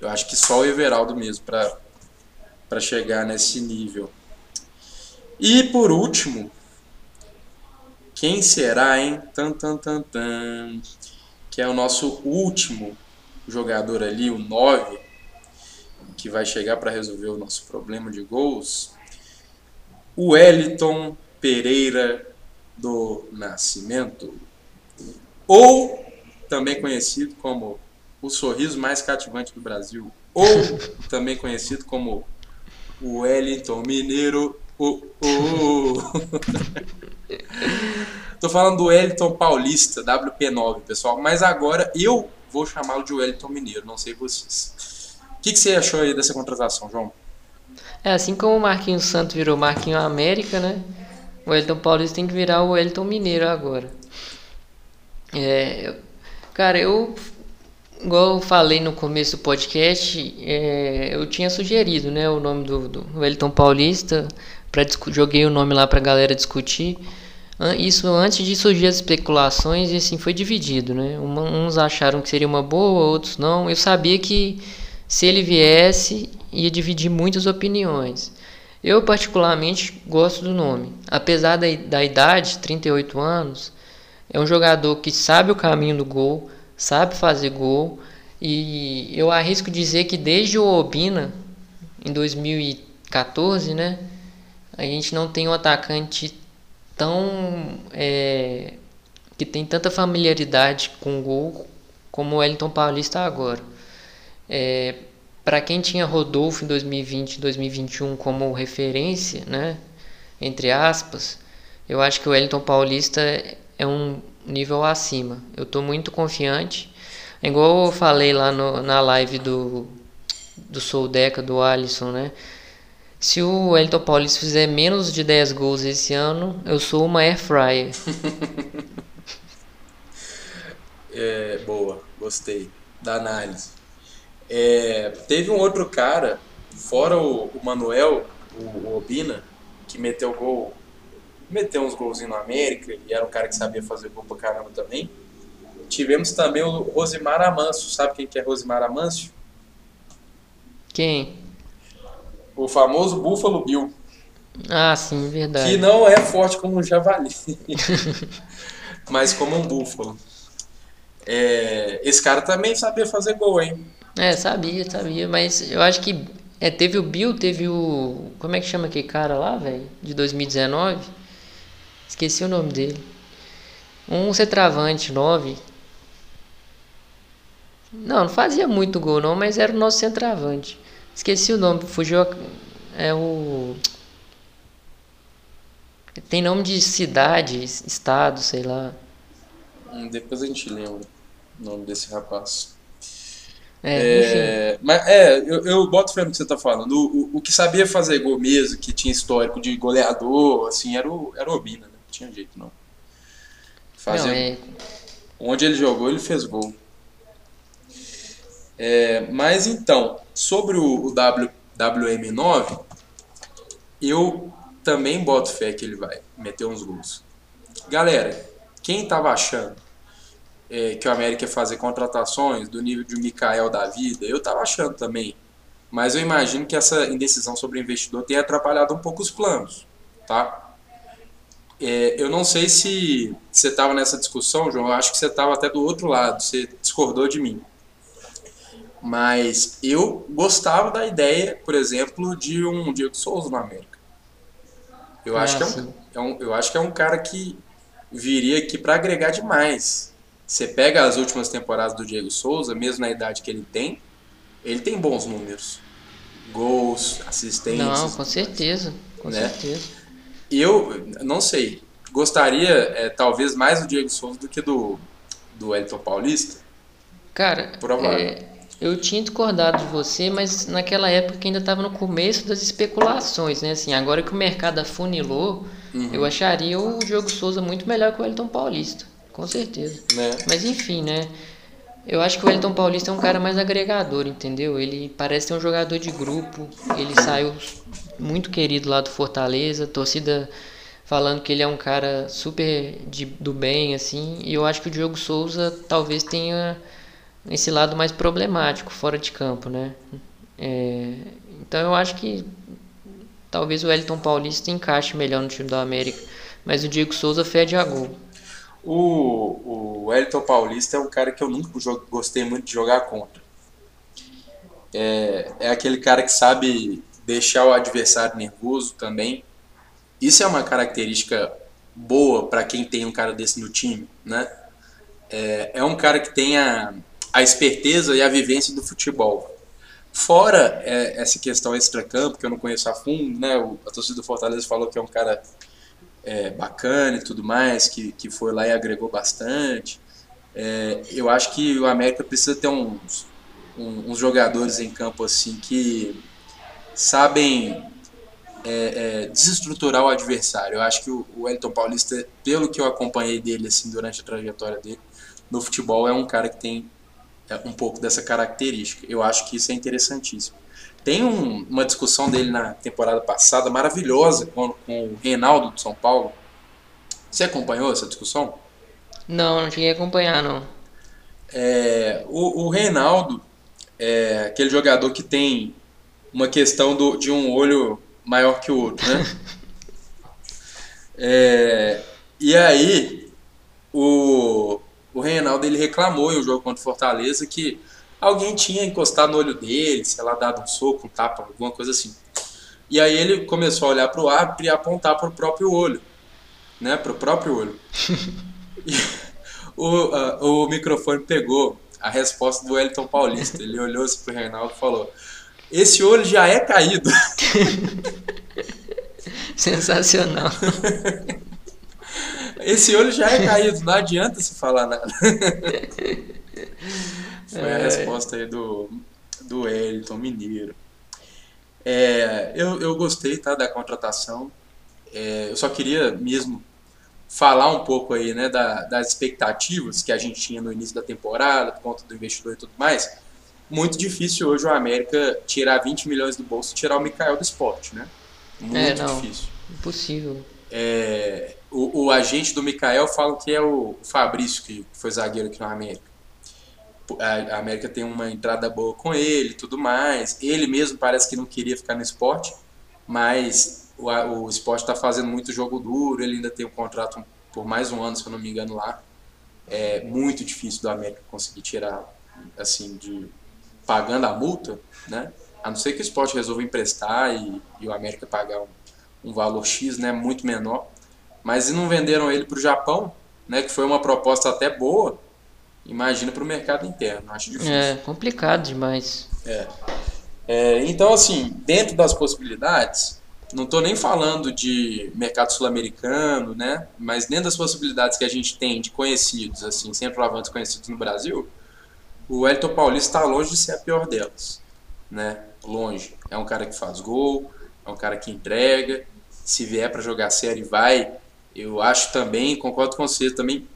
eu acho que só o Everaldo mesmo para chegar nesse nível. E por último, quem será, hein? Tan, tan, tan, tan, que é o nosso último jogador ali, o 9, que vai chegar para resolver o nosso problema de gols. Wellington Pereira do Nascimento, ou também conhecido como o sorriso mais cativante do Brasil, ou *laughs* também conhecido como o Wellington Mineiro. Oh, oh. *laughs* Tô falando do Wellington Paulista, WP9, pessoal, mas agora eu vou chamá-lo de Wellington Mineiro, não sei vocês. O que, que você achou aí dessa contratação, João? É assim como o Marquinhos Santos virou Marquinhos América, né? O Elton Paulista tem que virar o Elton Mineiro agora. É, cara, eu igual eu falei no começo do podcast, é, eu tinha sugerido né, o nome do, do Wellington Paulista Pra, joguei o nome lá pra galera discutir. Isso antes de surgir as especulações, e assim foi dividido, né? Uns acharam que seria uma boa, outros não. Eu sabia que se ele viesse, ia dividir muitas opiniões. Eu, particularmente, gosto do nome. Apesar da, da idade, 38 anos, é um jogador que sabe o caminho do gol, sabe fazer gol. E eu arrisco dizer que desde o Obina, em 2014, né? A gente não tem um atacante tão. É, que tem tanta familiaridade com o gol como o Wellington Paulista agora. É, para quem tinha Rodolfo em 2020 e 2021 como referência, né, entre aspas, eu acho que o Wellington Paulista é um nível acima. Eu estou muito confiante. É igual eu falei lá no, na live do, do Soldeca, do Alisson, né? Se o Wellington Paulista fizer menos de 10 gols esse ano, eu sou uma air fryer. *laughs* é, boa, gostei da análise. É, teve um outro cara, fora o, o Manuel, o, o, Obina, que meteu gol, meteu uns golzinhos no América, e era um cara que sabia fazer gol pra caramba também. Tivemos também o Rosimar Amâncio, sabe quem que é Rosimar Amâncio? Quem? O famoso Buffalo Bill. Ah, sim, verdade. Que não é forte como um javali, *laughs* mas como um búfalo. É, esse cara também sabia fazer gol, hein? É, sabia, sabia, mas eu acho que é, teve o Bill, teve o. Como é que chama aquele cara lá, velho? De 2019? Esqueci o nome dele. Um centroavante 9. Não, não fazia muito gol não, mas era o nosso centroavante. Esqueci o nome, fugiu. É o. Tem nome de cidade, estado, sei lá. Hum, depois a gente lembra o nome desse rapaz. É, é, mas é, eu, eu boto fé no que você tá falando. O, o, o, que sabia fazer gol mesmo, que tinha histórico de goleador, assim, era o, era o Obina, né? Não tinha jeito, não. Fazia, não, é... Onde ele jogou, ele fez gol. É, mas então, sobre o, o w, WM9, eu também boto fé que ele vai meter uns gols. Galera, quem tava achando é, que o América ia fazer contratações do nível de Mikael da vida, eu estava achando também. Mas eu imagino que essa indecisão sobre o investidor tenha atrapalhado um pouco os planos, tá? É, eu não sei se você estava nessa discussão, João, eu acho que você estava até do outro lado, você discordou de mim. Mas eu gostava da ideia, por exemplo, de um Diego Souza no América. Eu, acho, que é um, é um, eu acho que é um cara que viria aqui para agregar demais você pega as últimas temporadas do Diego Souza, mesmo na idade que ele tem, ele tem bons números. Gols, assistências. Não, com certeza. Com né? certeza. Eu não sei. Gostaria, é, talvez, mais do Diego Souza do que do, do Elton Paulista. Cara, é, eu tinha discordado de você, mas naquela época ainda estava no começo das especulações, né? Assim, agora que o mercado afunilou, uhum. eu acharia o Diogo Souza muito melhor que o Elton Paulista. Com certeza. Né? Mas enfim, né? Eu acho que o Wellington Paulista é um cara mais agregador, entendeu? Ele parece ser um jogador de grupo. Ele saiu muito querido lá do Fortaleza, torcida falando que ele é um cara super de, do bem, assim. E eu acho que o Diogo Souza talvez tenha esse lado mais problemático fora de campo, né? É, então eu acho que talvez o Wellington Paulista encaixe melhor no time da América. Mas o Diego Souza fede a gol. O, o Elton Paulista é um cara que eu nunca gostei muito de jogar contra. É, é aquele cara que sabe deixar o adversário nervoso também. Isso é uma característica boa para quem tem um cara desse no time, né? É, é um cara que tem a, a esperteza e a vivência do futebol. Fora é, essa questão extra-campo, que eu não conheço a fundo, né? O, a torcida do Fortaleza falou que é um cara é, bacana e tudo mais, que, que foi lá e agregou bastante. É, eu acho que o América precisa ter uns, uns jogadores em campo assim que sabem é, é, desestruturar o adversário. Eu acho que o, Elton Paulista, pelo que eu acompanhei dele assim durante a trajetória dele no futebol, é um cara que tem é, um pouco dessa característica. Eu acho que isso é interessantíssimo. Tem um, uma discussão dele na temporada passada maravilhosa com, com o Reinaldo de São Paulo. Você acompanhou essa discussão? Não, não cheguei a acompanhar, não. É, o, o Reinaldo é aquele jogador que tem uma questão do, de um olho maior que o outro, né? *laughs* é, e aí, o, o Reinaldo ele reclamou em um jogo contra o Fortaleza que alguém tinha encostado no olho dele, sei lá, dado um soco, um tapa, alguma coisa assim. E aí ele começou a olhar para o árbitro e apontar para o próprio olho, né? Para o próprio olho. *laughs* O, uh, o microfone pegou a resposta do Wellington Paulista. Ele olhou assim pro Reinaldo e falou: Esse olho já é caído. *laughs* Sensacional. *laughs* Esse olho já é caído, não adianta se falar nada. Foi a é. resposta aí do, do Wellington Mineiro. É, eu, eu gostei tá, da contratação. É, eu só queria mesmo falar um pouco aí, né, da, das expectativas que a gente tinha no início da temporada, por conta do investidor e tudo mais. Muito difícil hoje o América tirar 20 milhões do bolso e tirar o Mikael do esporte, né? Muito é, não, difícil. Impossível. É, o, o, agente do Mikael fala que é o Fabrício, que foi zagueiro aqui no América. A, a América tem uma entrada boa com ele tudo mais. Ele mesmo parece que não queria ficar no esporte, mas o, o esporte está fazendo muito jogo duro, ele ainda tem um contrato por mais um ano, se eu não me engano, lá. É muito difícil do América conseguir tirar, assim, de pagando a multa, né? A não ser que o esporte resolva emprestar e, e o América pagar um, um, valor X, né, muito menor. Mas e não venderam ele para o Japão, né, que foi uma proposta até boa, imagina para o mercado interno, acho difícil. É, complicado demais. É. é. Então, assim, dentro das possibilidades, não estou nem falando de mercado sul-americano, né? Mas dentro das possibilidades que a gente tem de conhecidos, assim, centroavantes conhecidos no Brasil, o Elton Paulista está longe de ser a pior delas, né? Longe. É um cara que faz gol, é um cara que entrega. Se vier para jogar série, vai. Eu acho também, concordo com você, também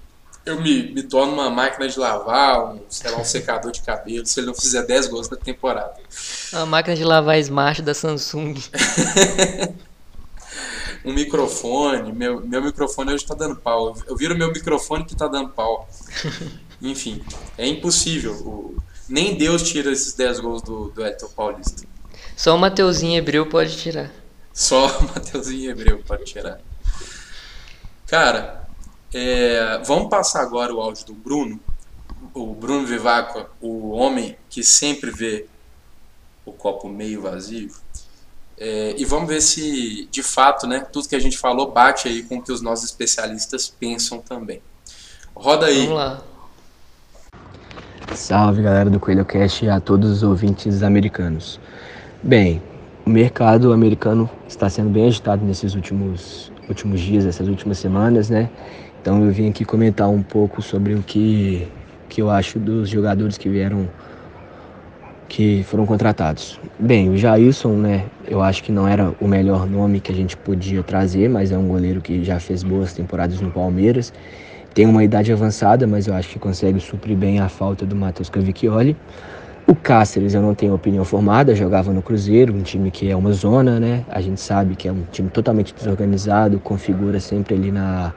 eu me, me torno uma máquina de lavar, um, sei lá, um secador de cabelo, se ele não fizer 10 gols na temporada. A máquina de lavar Smart da Samsung. *laughs* um microfone, meu, meu microfone hoje está dando pau. Eu viro meu microfone que está dando pau. *laughs* Enfim, é impossível. O, nem Deus tira esses 10 gols do, do Elton Paulista. Só o Mateuzinho Hebreu pode tirar. Só o *laughs* Mateuzinho Hebreu pode tirar. Cara, é, vamos passar agora o áudio do Bruno, o Bruno Vivaco, o homem que sempre vê o copo meio vazio. É, e vamos ver se, de fato, né, tudo que a gente falou bate aí com o que os nossos especialistas pensam também. Roda aí. Vamos lá. Salve galera do Coelho Cast e a todos os ouvintes americanos. Bem, o mercado americano está sendo bem agitado nesses últimos, últimos dias, essas últimas semanas, né? Então eu vim aqui comentar um pouco sobre o que, que eu acho dos jogadores que vieram, que foram contratados. Bem, o Jailson, né, eu acho que não era o melhor nome que a gente podia trazer, mas é um goleiro que já fez boas temporadas no Palmeiras. Tem uma idade avançada, mas eu acho que consegue suprir bem a falta do Matheus Cavicchioli. O Cáceres eu não tenho opinião formada, jogava no Cruzeiro, um time que é uma zona, né? A gente sabe que é um time totalmente desorganizado, configura sempre ali na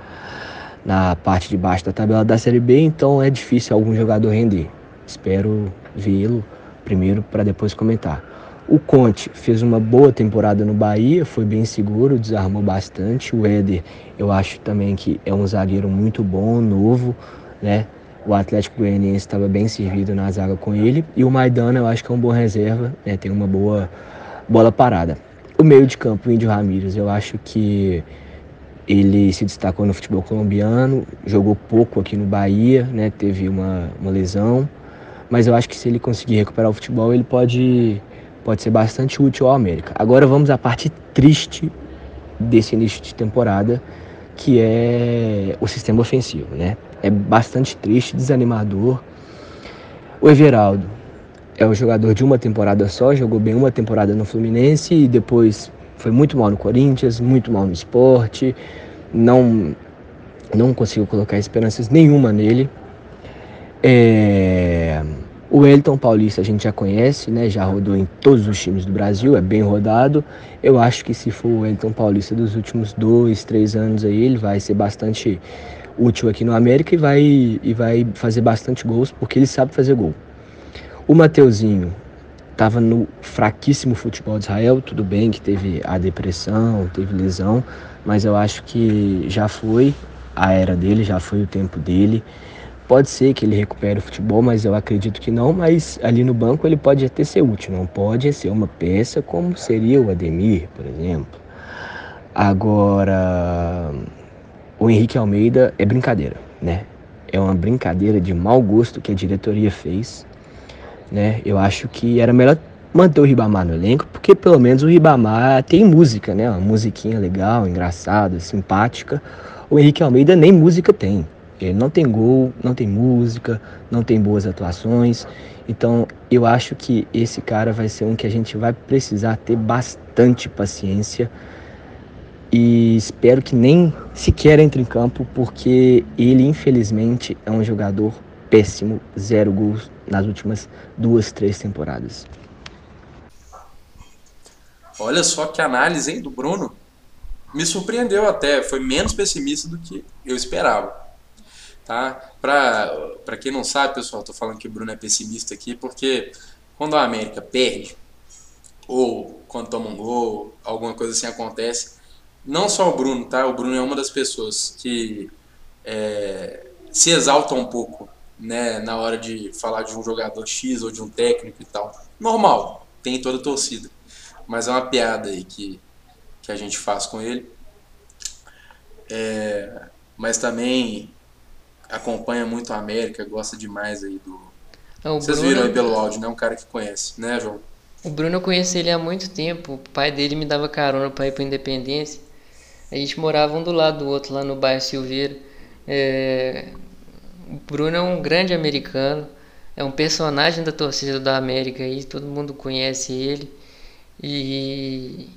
na parte de baixo da tabela da Série B, então é difícil algum jogador render. Espero vê-lo primeiro para depois comentar. O Conte fez uma boa temporada no Bahia, foi bem seguro, desarmou bastante. O Éder, eu acho também que é um zagueiro muito bom, novo, né? O Atlético Goianiense estava bem servido na zaga com ele. E o Maidana, eu acho que é um bom reserva, né? tem uma boa bola parada. O meio de campo, o Índio Ramírez, eu acho que ele se destacou no futebol colombiano, jogou pouco aqui no Bahia, né? Teve uma, uma lesão, mas eu acho que se ele conseguir recuperar o futebol, ele pode, pode ser bastante útil ao América. Agora vamos à parte triste desse início de temporada, que é o sistema ofensivo, né? É bastante triste, desanimador. O Everaldo é o jogador de uma temporada só, jogou bem uma temporada no Fluminense e depois foi muito mal no Corinthians, muito mal no esporte, não, não consigo colocar esperanças nenhuma nele. É, O Elton Paulista a gente já conhece, né? Já rodou em todos os times do Brasil, é bem rodado. Eu acho que se for o Elton Paulista dos últimos dois, três anos aí, ele vai ser bastante útil aqui no América e vai, e vai fazer bastante gols, porque ele sabe fazer gol. O Mateuzinho estava no fraquíssimo futebol de Israel, tudo bem que teve a depressão, teve lesão, mas eu acho que já foi a era dele, já foi o tempo dele. Pode ser que ele recupere o futebol, mas eu acredito que não. Mas ali no banco ele pode até ser útil, não pode ser uma peça como seria o Ademir, por exemplo. Agora, o Henrique Almeida é brincadeira, né? É uma brincadeira de mau gosto que a diretoria fez, né? Eu acho que era melhor manter o Ribamar no elenco, porque pelo menos o Ribamar tem música, né? Uma musiquinha legal, engraçada, simpática. O Henrique Almeida nem música tem. Ele não tem gol, não tem música, não tem boas atuações. Então eu acho que esse cara vai ser um que a gente vai precisar ter bastante paciência. E espero que nem sequer entre em campo, porque ele infelizmente é um jogador péssimo, zero gols nas últimas duas, três temporadas. Olha só que análise hein, do Bruno. Me surpreendeu até, foi menos pessimista do que eu esperava. Tá? Para quem não sabe, pessoal, estou falando que o Bruno é pessimista aqui, porque quando a América perde, ou quando toma um gol, alguma coisa assim acontece, não só o Bruno, tá? O Bruno é uma das pessoas que é, se exalta um pouco né, na hora de falar de um jogador X ou de um técnico e tal. Normal, tem toda a torcida. Mas é uma piada aí que, que a gente faz com ele. É, mas também acompanha muito a América, gosta demais aí do. Não, Vocês Bruno... viram aí pelo áudio, né? Um cara que conhece, né, João? O Bruno eu conheci ele há muito tempo. O pai dele me dava carona para ir para Independência. A gente morava um do lado do outro lá no bairro Silveira. É... O Bruno é um grande americano, é um personagem da torcida da América aí, todo mundo conhece ele. E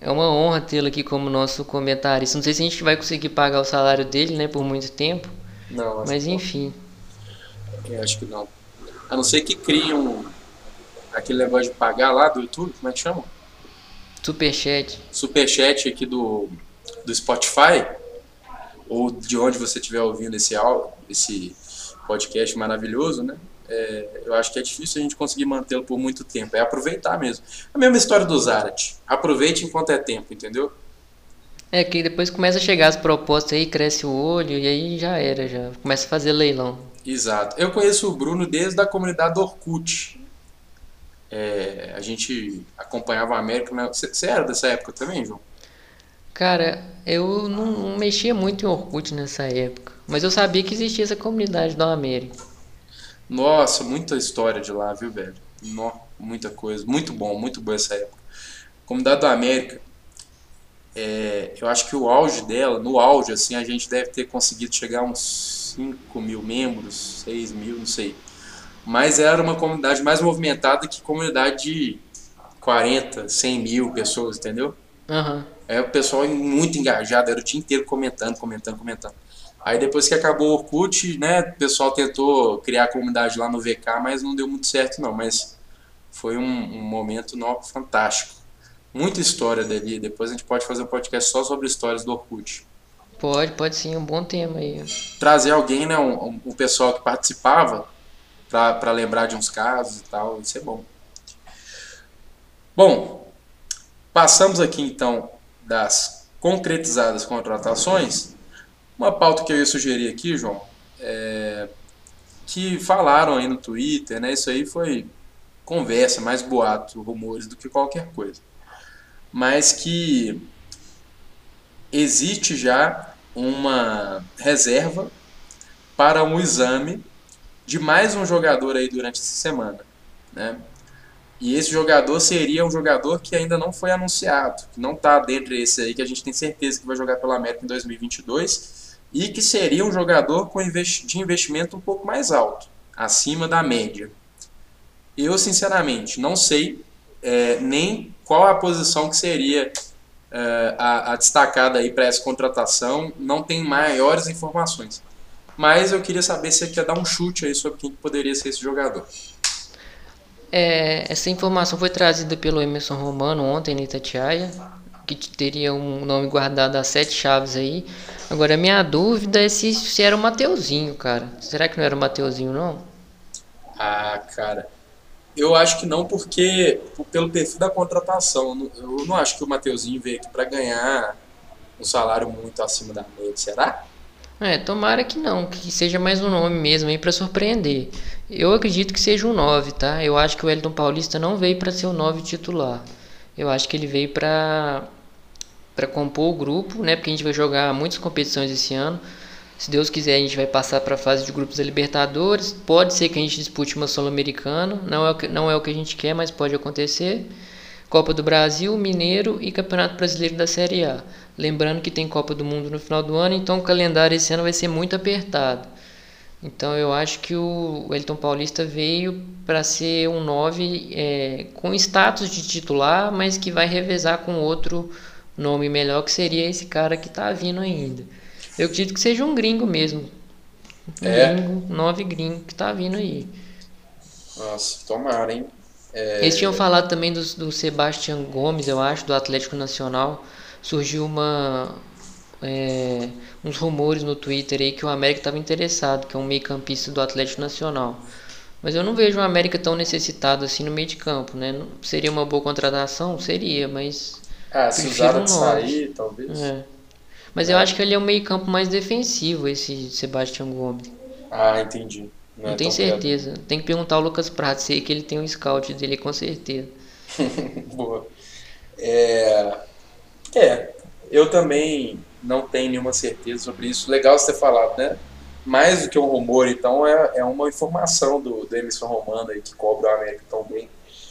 é uma honra tê-lo aqui como nosso comentarista. Não sei se a gente vai conseguir pagar o salário dele, né, por muito tempo. Não, mas enfim. Eu acho que não. A não ser que criam aquele negócio de pagar lá do YouTube, como é que chama? Superchat. Superchat aqui do, do Spotify, ou de onde você estiver ouvindo esse, esse podcast maravilhoso, né? É, eu acho que é difícil a gente conseguir mantê-lo por muito tempo. É aproveitar mesmo. A mesma história do Zarat. Aproveite enquanto é tempo, entendeu? É que depois começa a chegar as propostas aí, cresce o olho e aí já era, já começa a fazer leilão. Exato. Eu conheço o Bruno desde a comunidade do Orkut. É, a gente acompanhava a América. Você era dessa época também, João? Cara, eu não, não, mexia muito em Orkut nessa época, mas eu sabia que existia essa comunidade do América. Nossa, muita história de lá, viu, velho? No, muita coisa. Muito bom, muito boa essa época. Comunidade do América é, eu acho que o auge dela, no auge, assim, a gente deve ter conseguido chegar a uns 5 mil membros, 6 mil, não sei. Mas era uma comunidade mais movimentada que comunidade de 40, 100 mil pessoas, entendeu? Uhum. É o pessoal muito engajado, era o dia inteiro comentando, comentando, comentando. Aí depois que acabou o Orkut, né, o pessoal tentou criar a comunidade lá no VK, mas não deu muito certo não, mas foi um, um momento no, fantástico muita história dali. Depois a gente pode fazer um podcast só sobre histórias do Orkut. Pode, pode sim, um bom tema aí. Trazer alguém, né, um, um pessoal que participava para lembrar de uns casos e tal, isso é bom. Bom, passamos aqui então das concretizadas contratações. Uma pauta que eu ia sugerir aqui, João, é que falaram aí no Twitter, né? Isso aí foi conversa, mais boato, rumores do que qualquer coisa mas que existe já uma reserva para um exame de mais um jogador aí durante essa semana, né? E esse jogador seria um jogador que ainda não foi anunciado, que não está dentro desse aí que a gente tem certeza que vai jogar pela América em 2022 e que seria um jogador com de investimento um pouco mais alto, acima da média. Eu sinceramente não sei é, nem qual a posição que seria é, a, a, destacada aí para essa contratação, não tem maiores informações. Mas eu queria saber se você quer dar um chute aí sobre quem poderia ser esse jogador. É, essa informação foi trazida pelo Emerson Romano ontem na Itatiaia, que teria um nome guardado a sete chaves aí. Agora, minha dúvida é se, se era o Mateuzinho, cara. Será que não era o Mateuzinho, não? Ah, cara. Eu acho que não, porque pelo perfil da contratação. Eu não acho que o Mateuzinho veio aqui para ganhar um salário muito acima da média. Será? É, tomara que não, que seja mais um nome mesmo aí para surpreender. Eu acredito que seja um 9, tá? Eu acho que o Wellington Paulista não veio para ser o 9 titular. Eu acho que ele veio para para compor o grupo, né? Porque a gente vai jogar muitas competições esse ano. Se Deus quiser, a gente vai passar para a fase de grupos da Libertadores. Pode ser que a gente dispute uma Sul-Americana. Não, é não é o que a gente quer, mas pode acontecer. Copa do Brasil, Mineiro e Campeonato Brasileiro da Série A. Lembrando que tem Copa do Mundo no final do ano, então o calendário esse ano vai ser muito apertado. Então eu acho que o Elton Paulista veio para ser um 9 é, com status de titular, mas que vai revezar com outro nome melhor, que seria esse cara que está vindo ainda. Eu acredito que seja um gringo mesmo. Um é. gringo, 9 gringo que está vindo aí. Nossa, tomara, hein? É... Eles tinham falado também do, do Sebastião Gomes, eu acho, do Atlético Nacional. Surgiu uma, é, uns rumores no Twitter aí que o América estava interessado, que é um meio-campista do Atlético Nacional. Mas eu não vejo o América tão necessitado assim no meio de campo, né? Seria uma boa contratação? Seria, mas. Ah, se usar de sair, talvez. É. Mas é. eu acho que ele é um meio-campo mais defensivo, esse Sebastião Gomes. Ah, entendi. Não, não é tenho certeza. Criado. Tem que perguntar ao Lucas Prato, sei que ele tem um scout dele com certeza. *laughs* boa. É... é, eu também não tem nenhuma certeza sobre isso. Legal você ter falado, né? Mais do que um rumor, então, é, é uma informação do, do Emerson Romano aí, que cobra o América tão bem.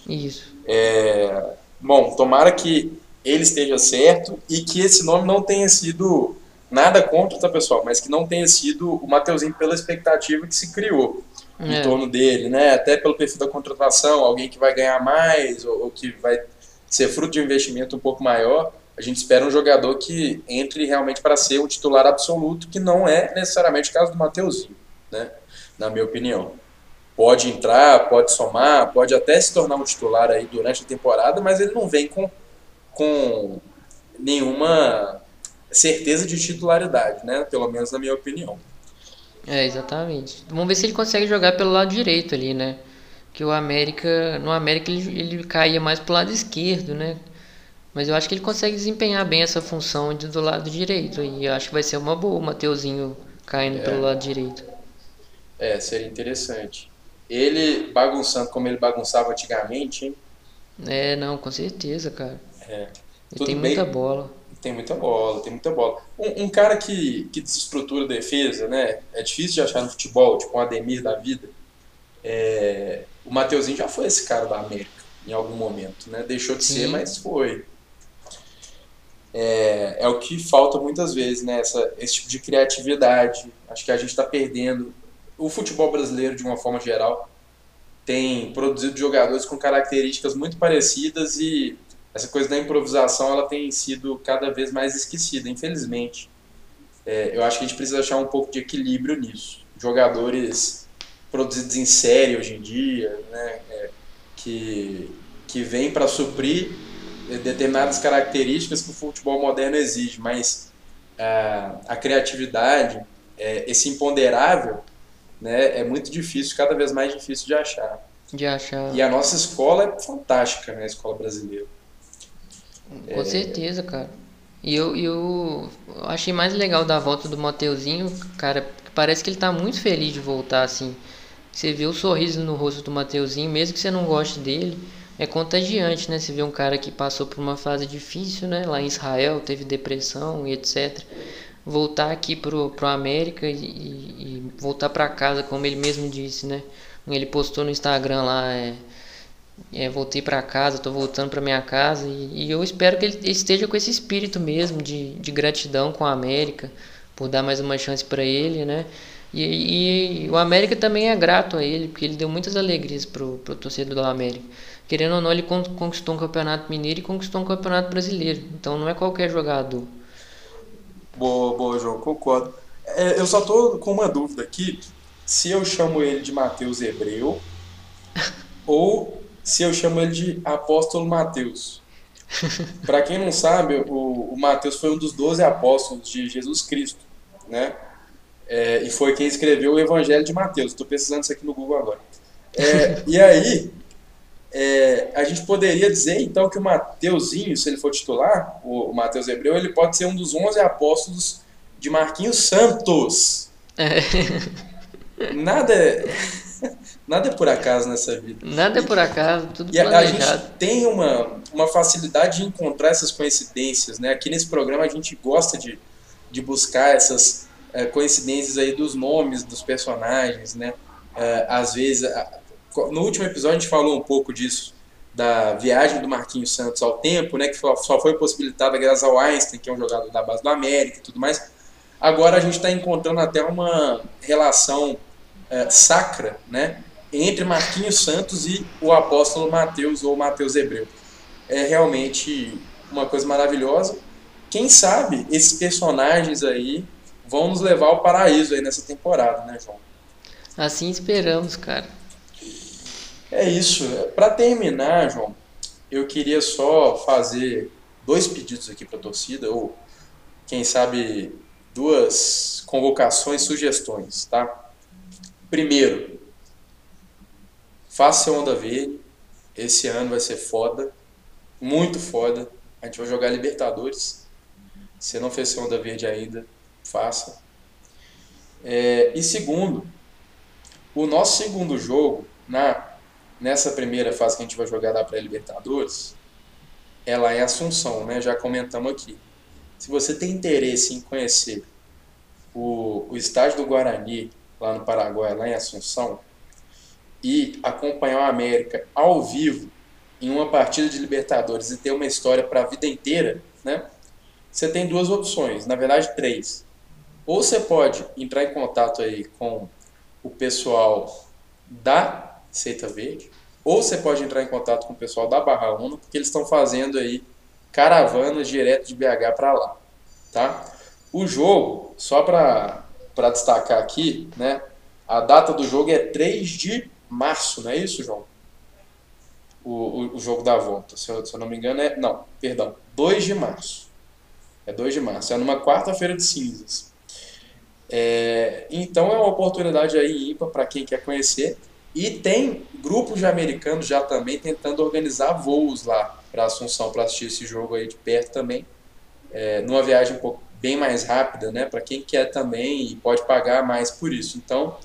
Isso. É, bom, tomara que ele esteja certo e que esse nome não tenha sido nada contra, tá, pessoal? Mas que não tenha sido o Mateuzinho pela expectativa que se criou é. em torno dele, né? Até pelo perfil da contratação, alguém que vai ganhar mais ou, ou que vai ser fruto de um investimento um pouco maior a gente espera um jogador que entre realmente para ser um titular absoluto, que não é necessariamente o caso do Mateuzinho, né? na minha opinião. Pode entrar, pode somar, pode até se tornar um titular aí durante a temporada, mas ele não vem com, com nenhuma certeza de titularidade, né? pelo menos na minha opinião. É, exatamente. Vamos ver se ele consegue jogar pelo lado direito ali, né? Que o América, no América ele, ele caía mais pro lado esquerdo, né? Mas eu acho que ele consegue desempenhar bem essa função de, do lado direito. E eu acho que vai ser uma boa o Mateuzinho caindo é. pelo lado direito. É, seria interessante. Ele bagunçando como ele bagunçava antigamente, hein? É, não, com certeza, cara. É. Ele tem bem, muita bola. Tem muita bola, tem muita bola. Um, um, cara que, que desestrutura a defesa, né? É difícil de achar no futebol, tipo um Ademir da vida. É, o Mateuzinho já foi esse cara da América em algum momento, né? Deixou de Sim. ser, mas foi é, é o que falta muitas vezes, né? Essa, esse tipo de criatividade. Acho que a gente está perdendo. O futebol brasileiro, de uma forma geral, tem produzido jogadores com características muito parecidas e essa coisa da improvisação ela tem sido cada vez mais esquecida, infelizmente. É, eu acho que a gente precisa achar um pouco de equilíbrio nisso. Jogadores produzidos em série hoje em dia, né, é, que, que vêm para suprir determinadas características que o futebol moderno exige, mas uh, a criatividade, é, esse imponderável, né, é muito difícil, cada vez mais difícil de achar. De achar. E a nossa escola é fantástica, né, a escola brasileira. Com é... certeza, cara. E eu, eu achei mais legal da volta do Mateuzinho, cara, parece que ele tá muito feliz de voltar, assim. Você vê o sorriso no rosto do Mateuzinho, mesmo que você não goste dele é contagiante, né? Você vê um cara que passou por uma fase difícil, né? Lá em Israel, teve depressão e etc. Voltar aqui pro, pro América e, e voltar para casa, como ele mesmo disse, né? Ele postou no Instagram lá, é, é voltei para casa, tô voltando para minha casa e, e, eu espero que ele esteja com esse espírito mesmo de, de gratidão com a América por dar mais uma chance para ele, né? E, e, o América também é grato a ele, porque ele deu muitas alegrias pro, pro torcedor do América querendo ou não, ele conquistou um campeonato mineiro e conquistou um campeonato brasileiro. Então não é qualquer jogador. Boa, boa, João, concordo. É, eu só tô com uma dúvida aqui: se eu chamo ele de Matheus Hebreu *laughs* ou se eu chamo ele de Apóstolo Mateus. *laughs* Para quem não sabe, o, o Mateus foi um dos doze apóstolos de Jesus Cristo, né? É, e foi quem escreveu o Evangelho de Mateus. Estou pesquisando isso aqui no Google agora. É, e aí, é, a gente poderia dizer então que o Mateuzinho, se ele for titular, o, o Mateus Hebreu, ele pode ser um dos 11 apóstolos de Marquinhos Santos. É. Nada, nada é por acaso nessa vida. Nada é por acaso, tudo e a, a gente tem uma, uma facilidade de encontrar essas coincidências, né? Aqui nesse programa a gente gosta de, de buscar essas é, coincidências aí dos nomes dos personagens, né? É, às vezes no último episódio a gente falou um pouco disso, da viagem do Marquinhos Santos ao tempo, né, que só foi possibilitada graças ao Einstein, que é um jogador da base do América e tudo mais. Agora a gente está encontrando até uma relação é, sacra né, entre Marquinhos Santos e o apóstolo Mateus ou Mateus Hebreu. É realmente uma coisa maravilhosa. Quem sabe esses personagens aí vão nos levar ao paraíso aí nessa temporada, né, João? Assim esperamos, cara. É isso. Para terminar, João, eu queria só fazer dois pedidos aqui para a torcida, ou quem sabe duas convocações, sugestões, tá? Primeiro, faça onda verde. Esse ano vai ser foda, muito foda. A gente vai jogar Libertadores. Se não fez onda verde ainda, faça. É, e segundo, o nosso segundo jogo na nessa primeira fase que a gente vai jogar da pré-Libertadores, é lá em Assunção, né? Já comentamos aqui. Se você tem interesse em conhecer o, o estádio do Guarani, lá no Paraguai, lá em Assunção, e acompanhar o América ao vivo em uma partida de Libertadores e ter uma história para a vida inteira, né? Você tem duas opções, na verdade três. Ou você pode entrar em contato aí com o pessoal da Seita Verde. Ou você pode entrar em contato com o pessoal da Barra Uno, porque eles estão fazendo aí caravanas direto de BH para lá, tá? O jogo, só para destacar aqui, né? A data do jogo é 3 de março, não é isso, João? O, o, o jogo da volta, se eu, se eu não me engano, é. Não, perdão, 2 de março. É 2 de março, é numa quarta-feira de cinzas. É, então é uma oportunidade aí ímpar para quem quer conhecer. E tem grupos de americanos já também tentando organizar voos lá para Assunção para assistir esse jogo aí de perto também. É, numa viagem um pouco bem mais rápida, né? Para quem quer também e pode pagar mais por isso. Então,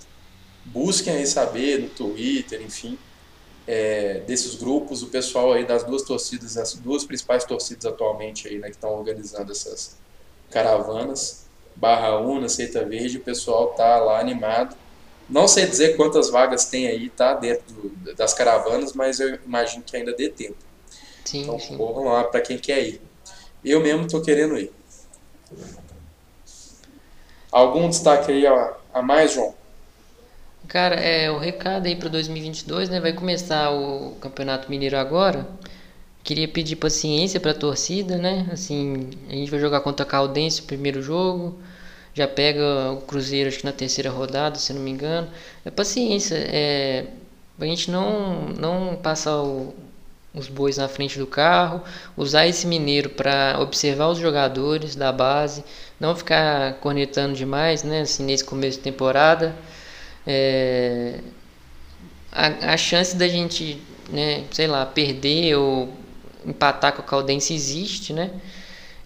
busquem aí saber no Twitter, enfim, é, desses grupos, o pessoal aí das duas torcidas, as duas principais torcidas atualmente aí, né, que estão organizando essas caravanas, Barra Una, Seita Verde, o pessoal tá lá animado não sei dizer quantas vagas tem aí, tá? Dentro do, das caravanas, mas eu imagino que ainda dê tempo. Sim, então, sim. corram lá para quem quer ir. Eu mesmo estou querendo ir. Algum destaque aí a, a mais, João? Cara, é o recado aí para 2022, né? Vai começar o Campeonato Mineiro agora. Queria pedir paciência para a torcida, né? Assim, a gente vai jogar contra a Caldense o primeiro jogo já pega o Cruzeiro acho que na terceira rodada, se não me engano. É paciência, é a gente não não passar o, os bois na frente do carro, usar esse mineiro para observar os jogadores da base, não ficar cornetando demais, né, assim nesse começo de temporada. É, a, a chance da gente, né, sei lá, perder ou empatar com a Caldense existe, né?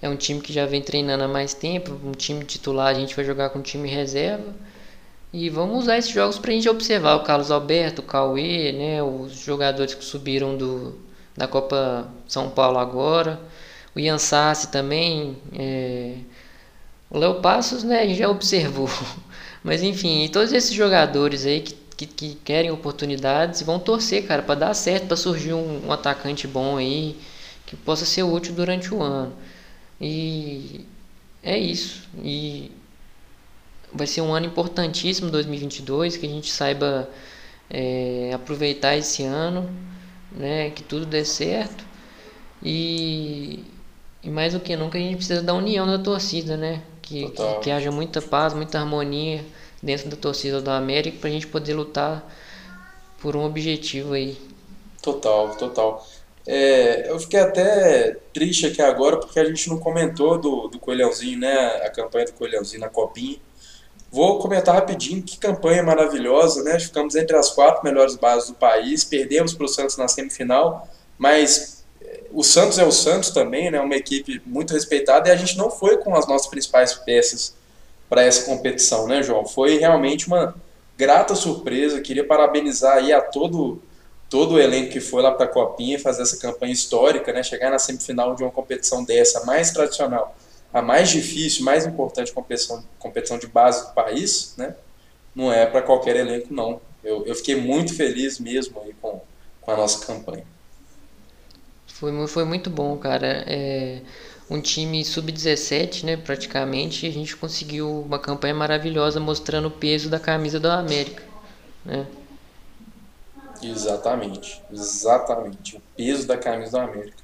É um time que já vem treinando há mais tempo, um time titular, a gente vai jogar com um time reserva. E vamos usar esses jogos para a gente observar o Carlos Alberto, o Cauê, né, os jogadores que subiram do, da Copa São Paulo agora. O Ian Sassi também. É... O Léo Passos, né, a gente já observou. Mas enfim, todos esses jogadores aí que, que, que querem oportunidades vão torcer, cara, para dar certo, para surgir um, um atacante bom aí que possa ser útil durante o ano. E é isso. E vai ser um ano importantíssimo 2022 que a gente saiba é, aproveitar esse ano, né, que tudo dê certo e, e, mais do que nunca a gente precisa da união da torcida, né, que, que, que, haja muita paz, muita harmonia dentro da torcida do América para a gente poder lutar por um objetivo aí. Total, total. É, eu fiquei até triste aqui agora porque a gente não comentou do, do Coelhãozinho, né? A campanha do Coelhãozinho na Copinha. Vou comentar rapidinho que campanha maravilhosa, né? Ficamos entre as quatro melhores bases do país, perdemos para o Santos na semifinal, mas o Santos é o Santos também, né? Uma equipe muito respeitada e a gente não foi com as nossas principais peças para essa competição, né, João? Foi realmente uma grata surpresa. Queria parabenizar aí a todo todo o elenco que foi lá para a Copinha fazer essa campanha histórica, né? Chegar na semifinal de uma competição dessa, mais tradicional, a mais difícil, mais importante competição, competição de base do país, né? Não é para qualquer elenco, não. Eu, eu fiquei muito feliz mesmo aí com, com a nossa campanha. Foi, foi muito bom, cara. É um time sub-17, né, praticamente, a gente conseguiu uma campanha maravilhosa mostrando o peso da camisa do América, né? Exatamente, exatamente. O peso da camisa do América.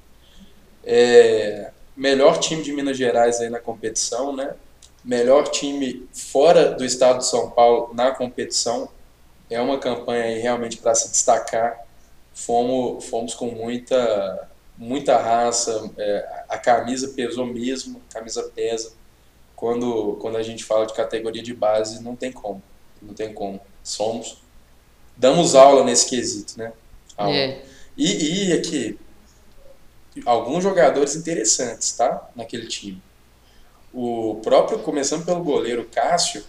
É, melhor time de Minas Gerais aí na competição, né? Melhor time fora do estado de São Paulo na competição. É uma campanha aí realmente para se destacar. Fomos, fomos com muita, muita raça. É, a camisa pesou mesmo, a camisa pesa. Quando, quando a gente fala de categoria de base, não tem como. Não tem como. Somos damos aula nesse quesito, né? É. E, e aqui, alguns jogadores interessantes, tá? Naquele time. O próprio, começando pelo goleiro Cássio,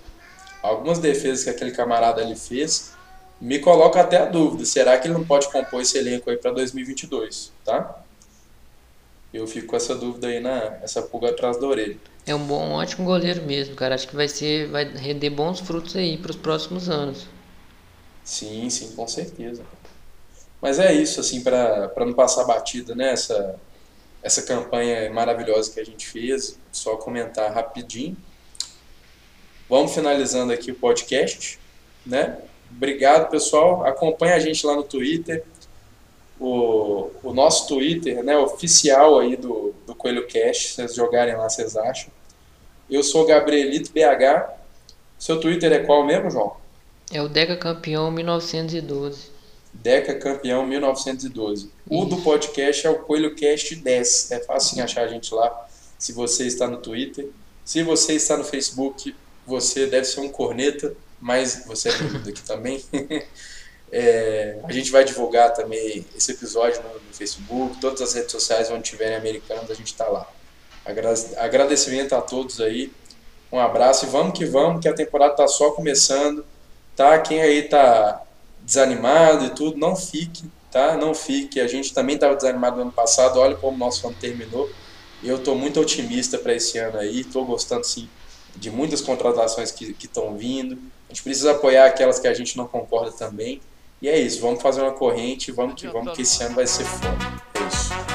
algumas defesas que aquele camarada ali fez, me coloca até a dúvida, será que ele não pode compor esse elenco aí para 2022, tá? Eu fico com essa dúvida aí, na, essa pulga atrás da orelha. É um bom, um ótimo goleiro mesmo, cara. Acho que vai ser, vai render bons frutos aí para os próximos anos. Sim, sim, com certeza. Mas é isso, assim, para não passar batida, né? Essa, essa campanha maravilhosa que a gente fez, só comentar rapidinho. Vamos finalizando aqui o podcast, né? Obrigado, pessoal. Acompanha a gente lá no Twitter. O, o nosso Twitter, né, oficial aí do, do Coelho Cash, vocês jogarem lá, vocês acham. Eu sou Gabrielito BH. Seu Twitter é qual mesmo, João? É o Deca Campeão 1912. Deca Campeão 1912. O do podcast é o Coelho Cast 10. É fácil achar a gente lá se você está no Twitter. Se você está no Facebook, você deve ser um corneta, mas você é bem-vindo aqui também. *laughs* É, a gente vai divulgar também esse episódio no, Facebook, todas as redes sociais onde tiverem americanos, a gente está lá. Agradecimento a todos aí, um abraço e vamos que vamos, que a temporada está só começando tá? Quem aí tá desanimado e tudo, não fique, tá? Não fique. A gente também estava desanimado no ano passado, olha como o nosso ano terminou. Eu estou muito otimista para esse ano aí, estou gostando sim de muitas contratações que estão vindo. A gente precisa apoiar aquelas que a gente não concorda também. E é isso, vamos fazer uma corrente, vamos que vamos, que esse ano vai ser foda. É isso.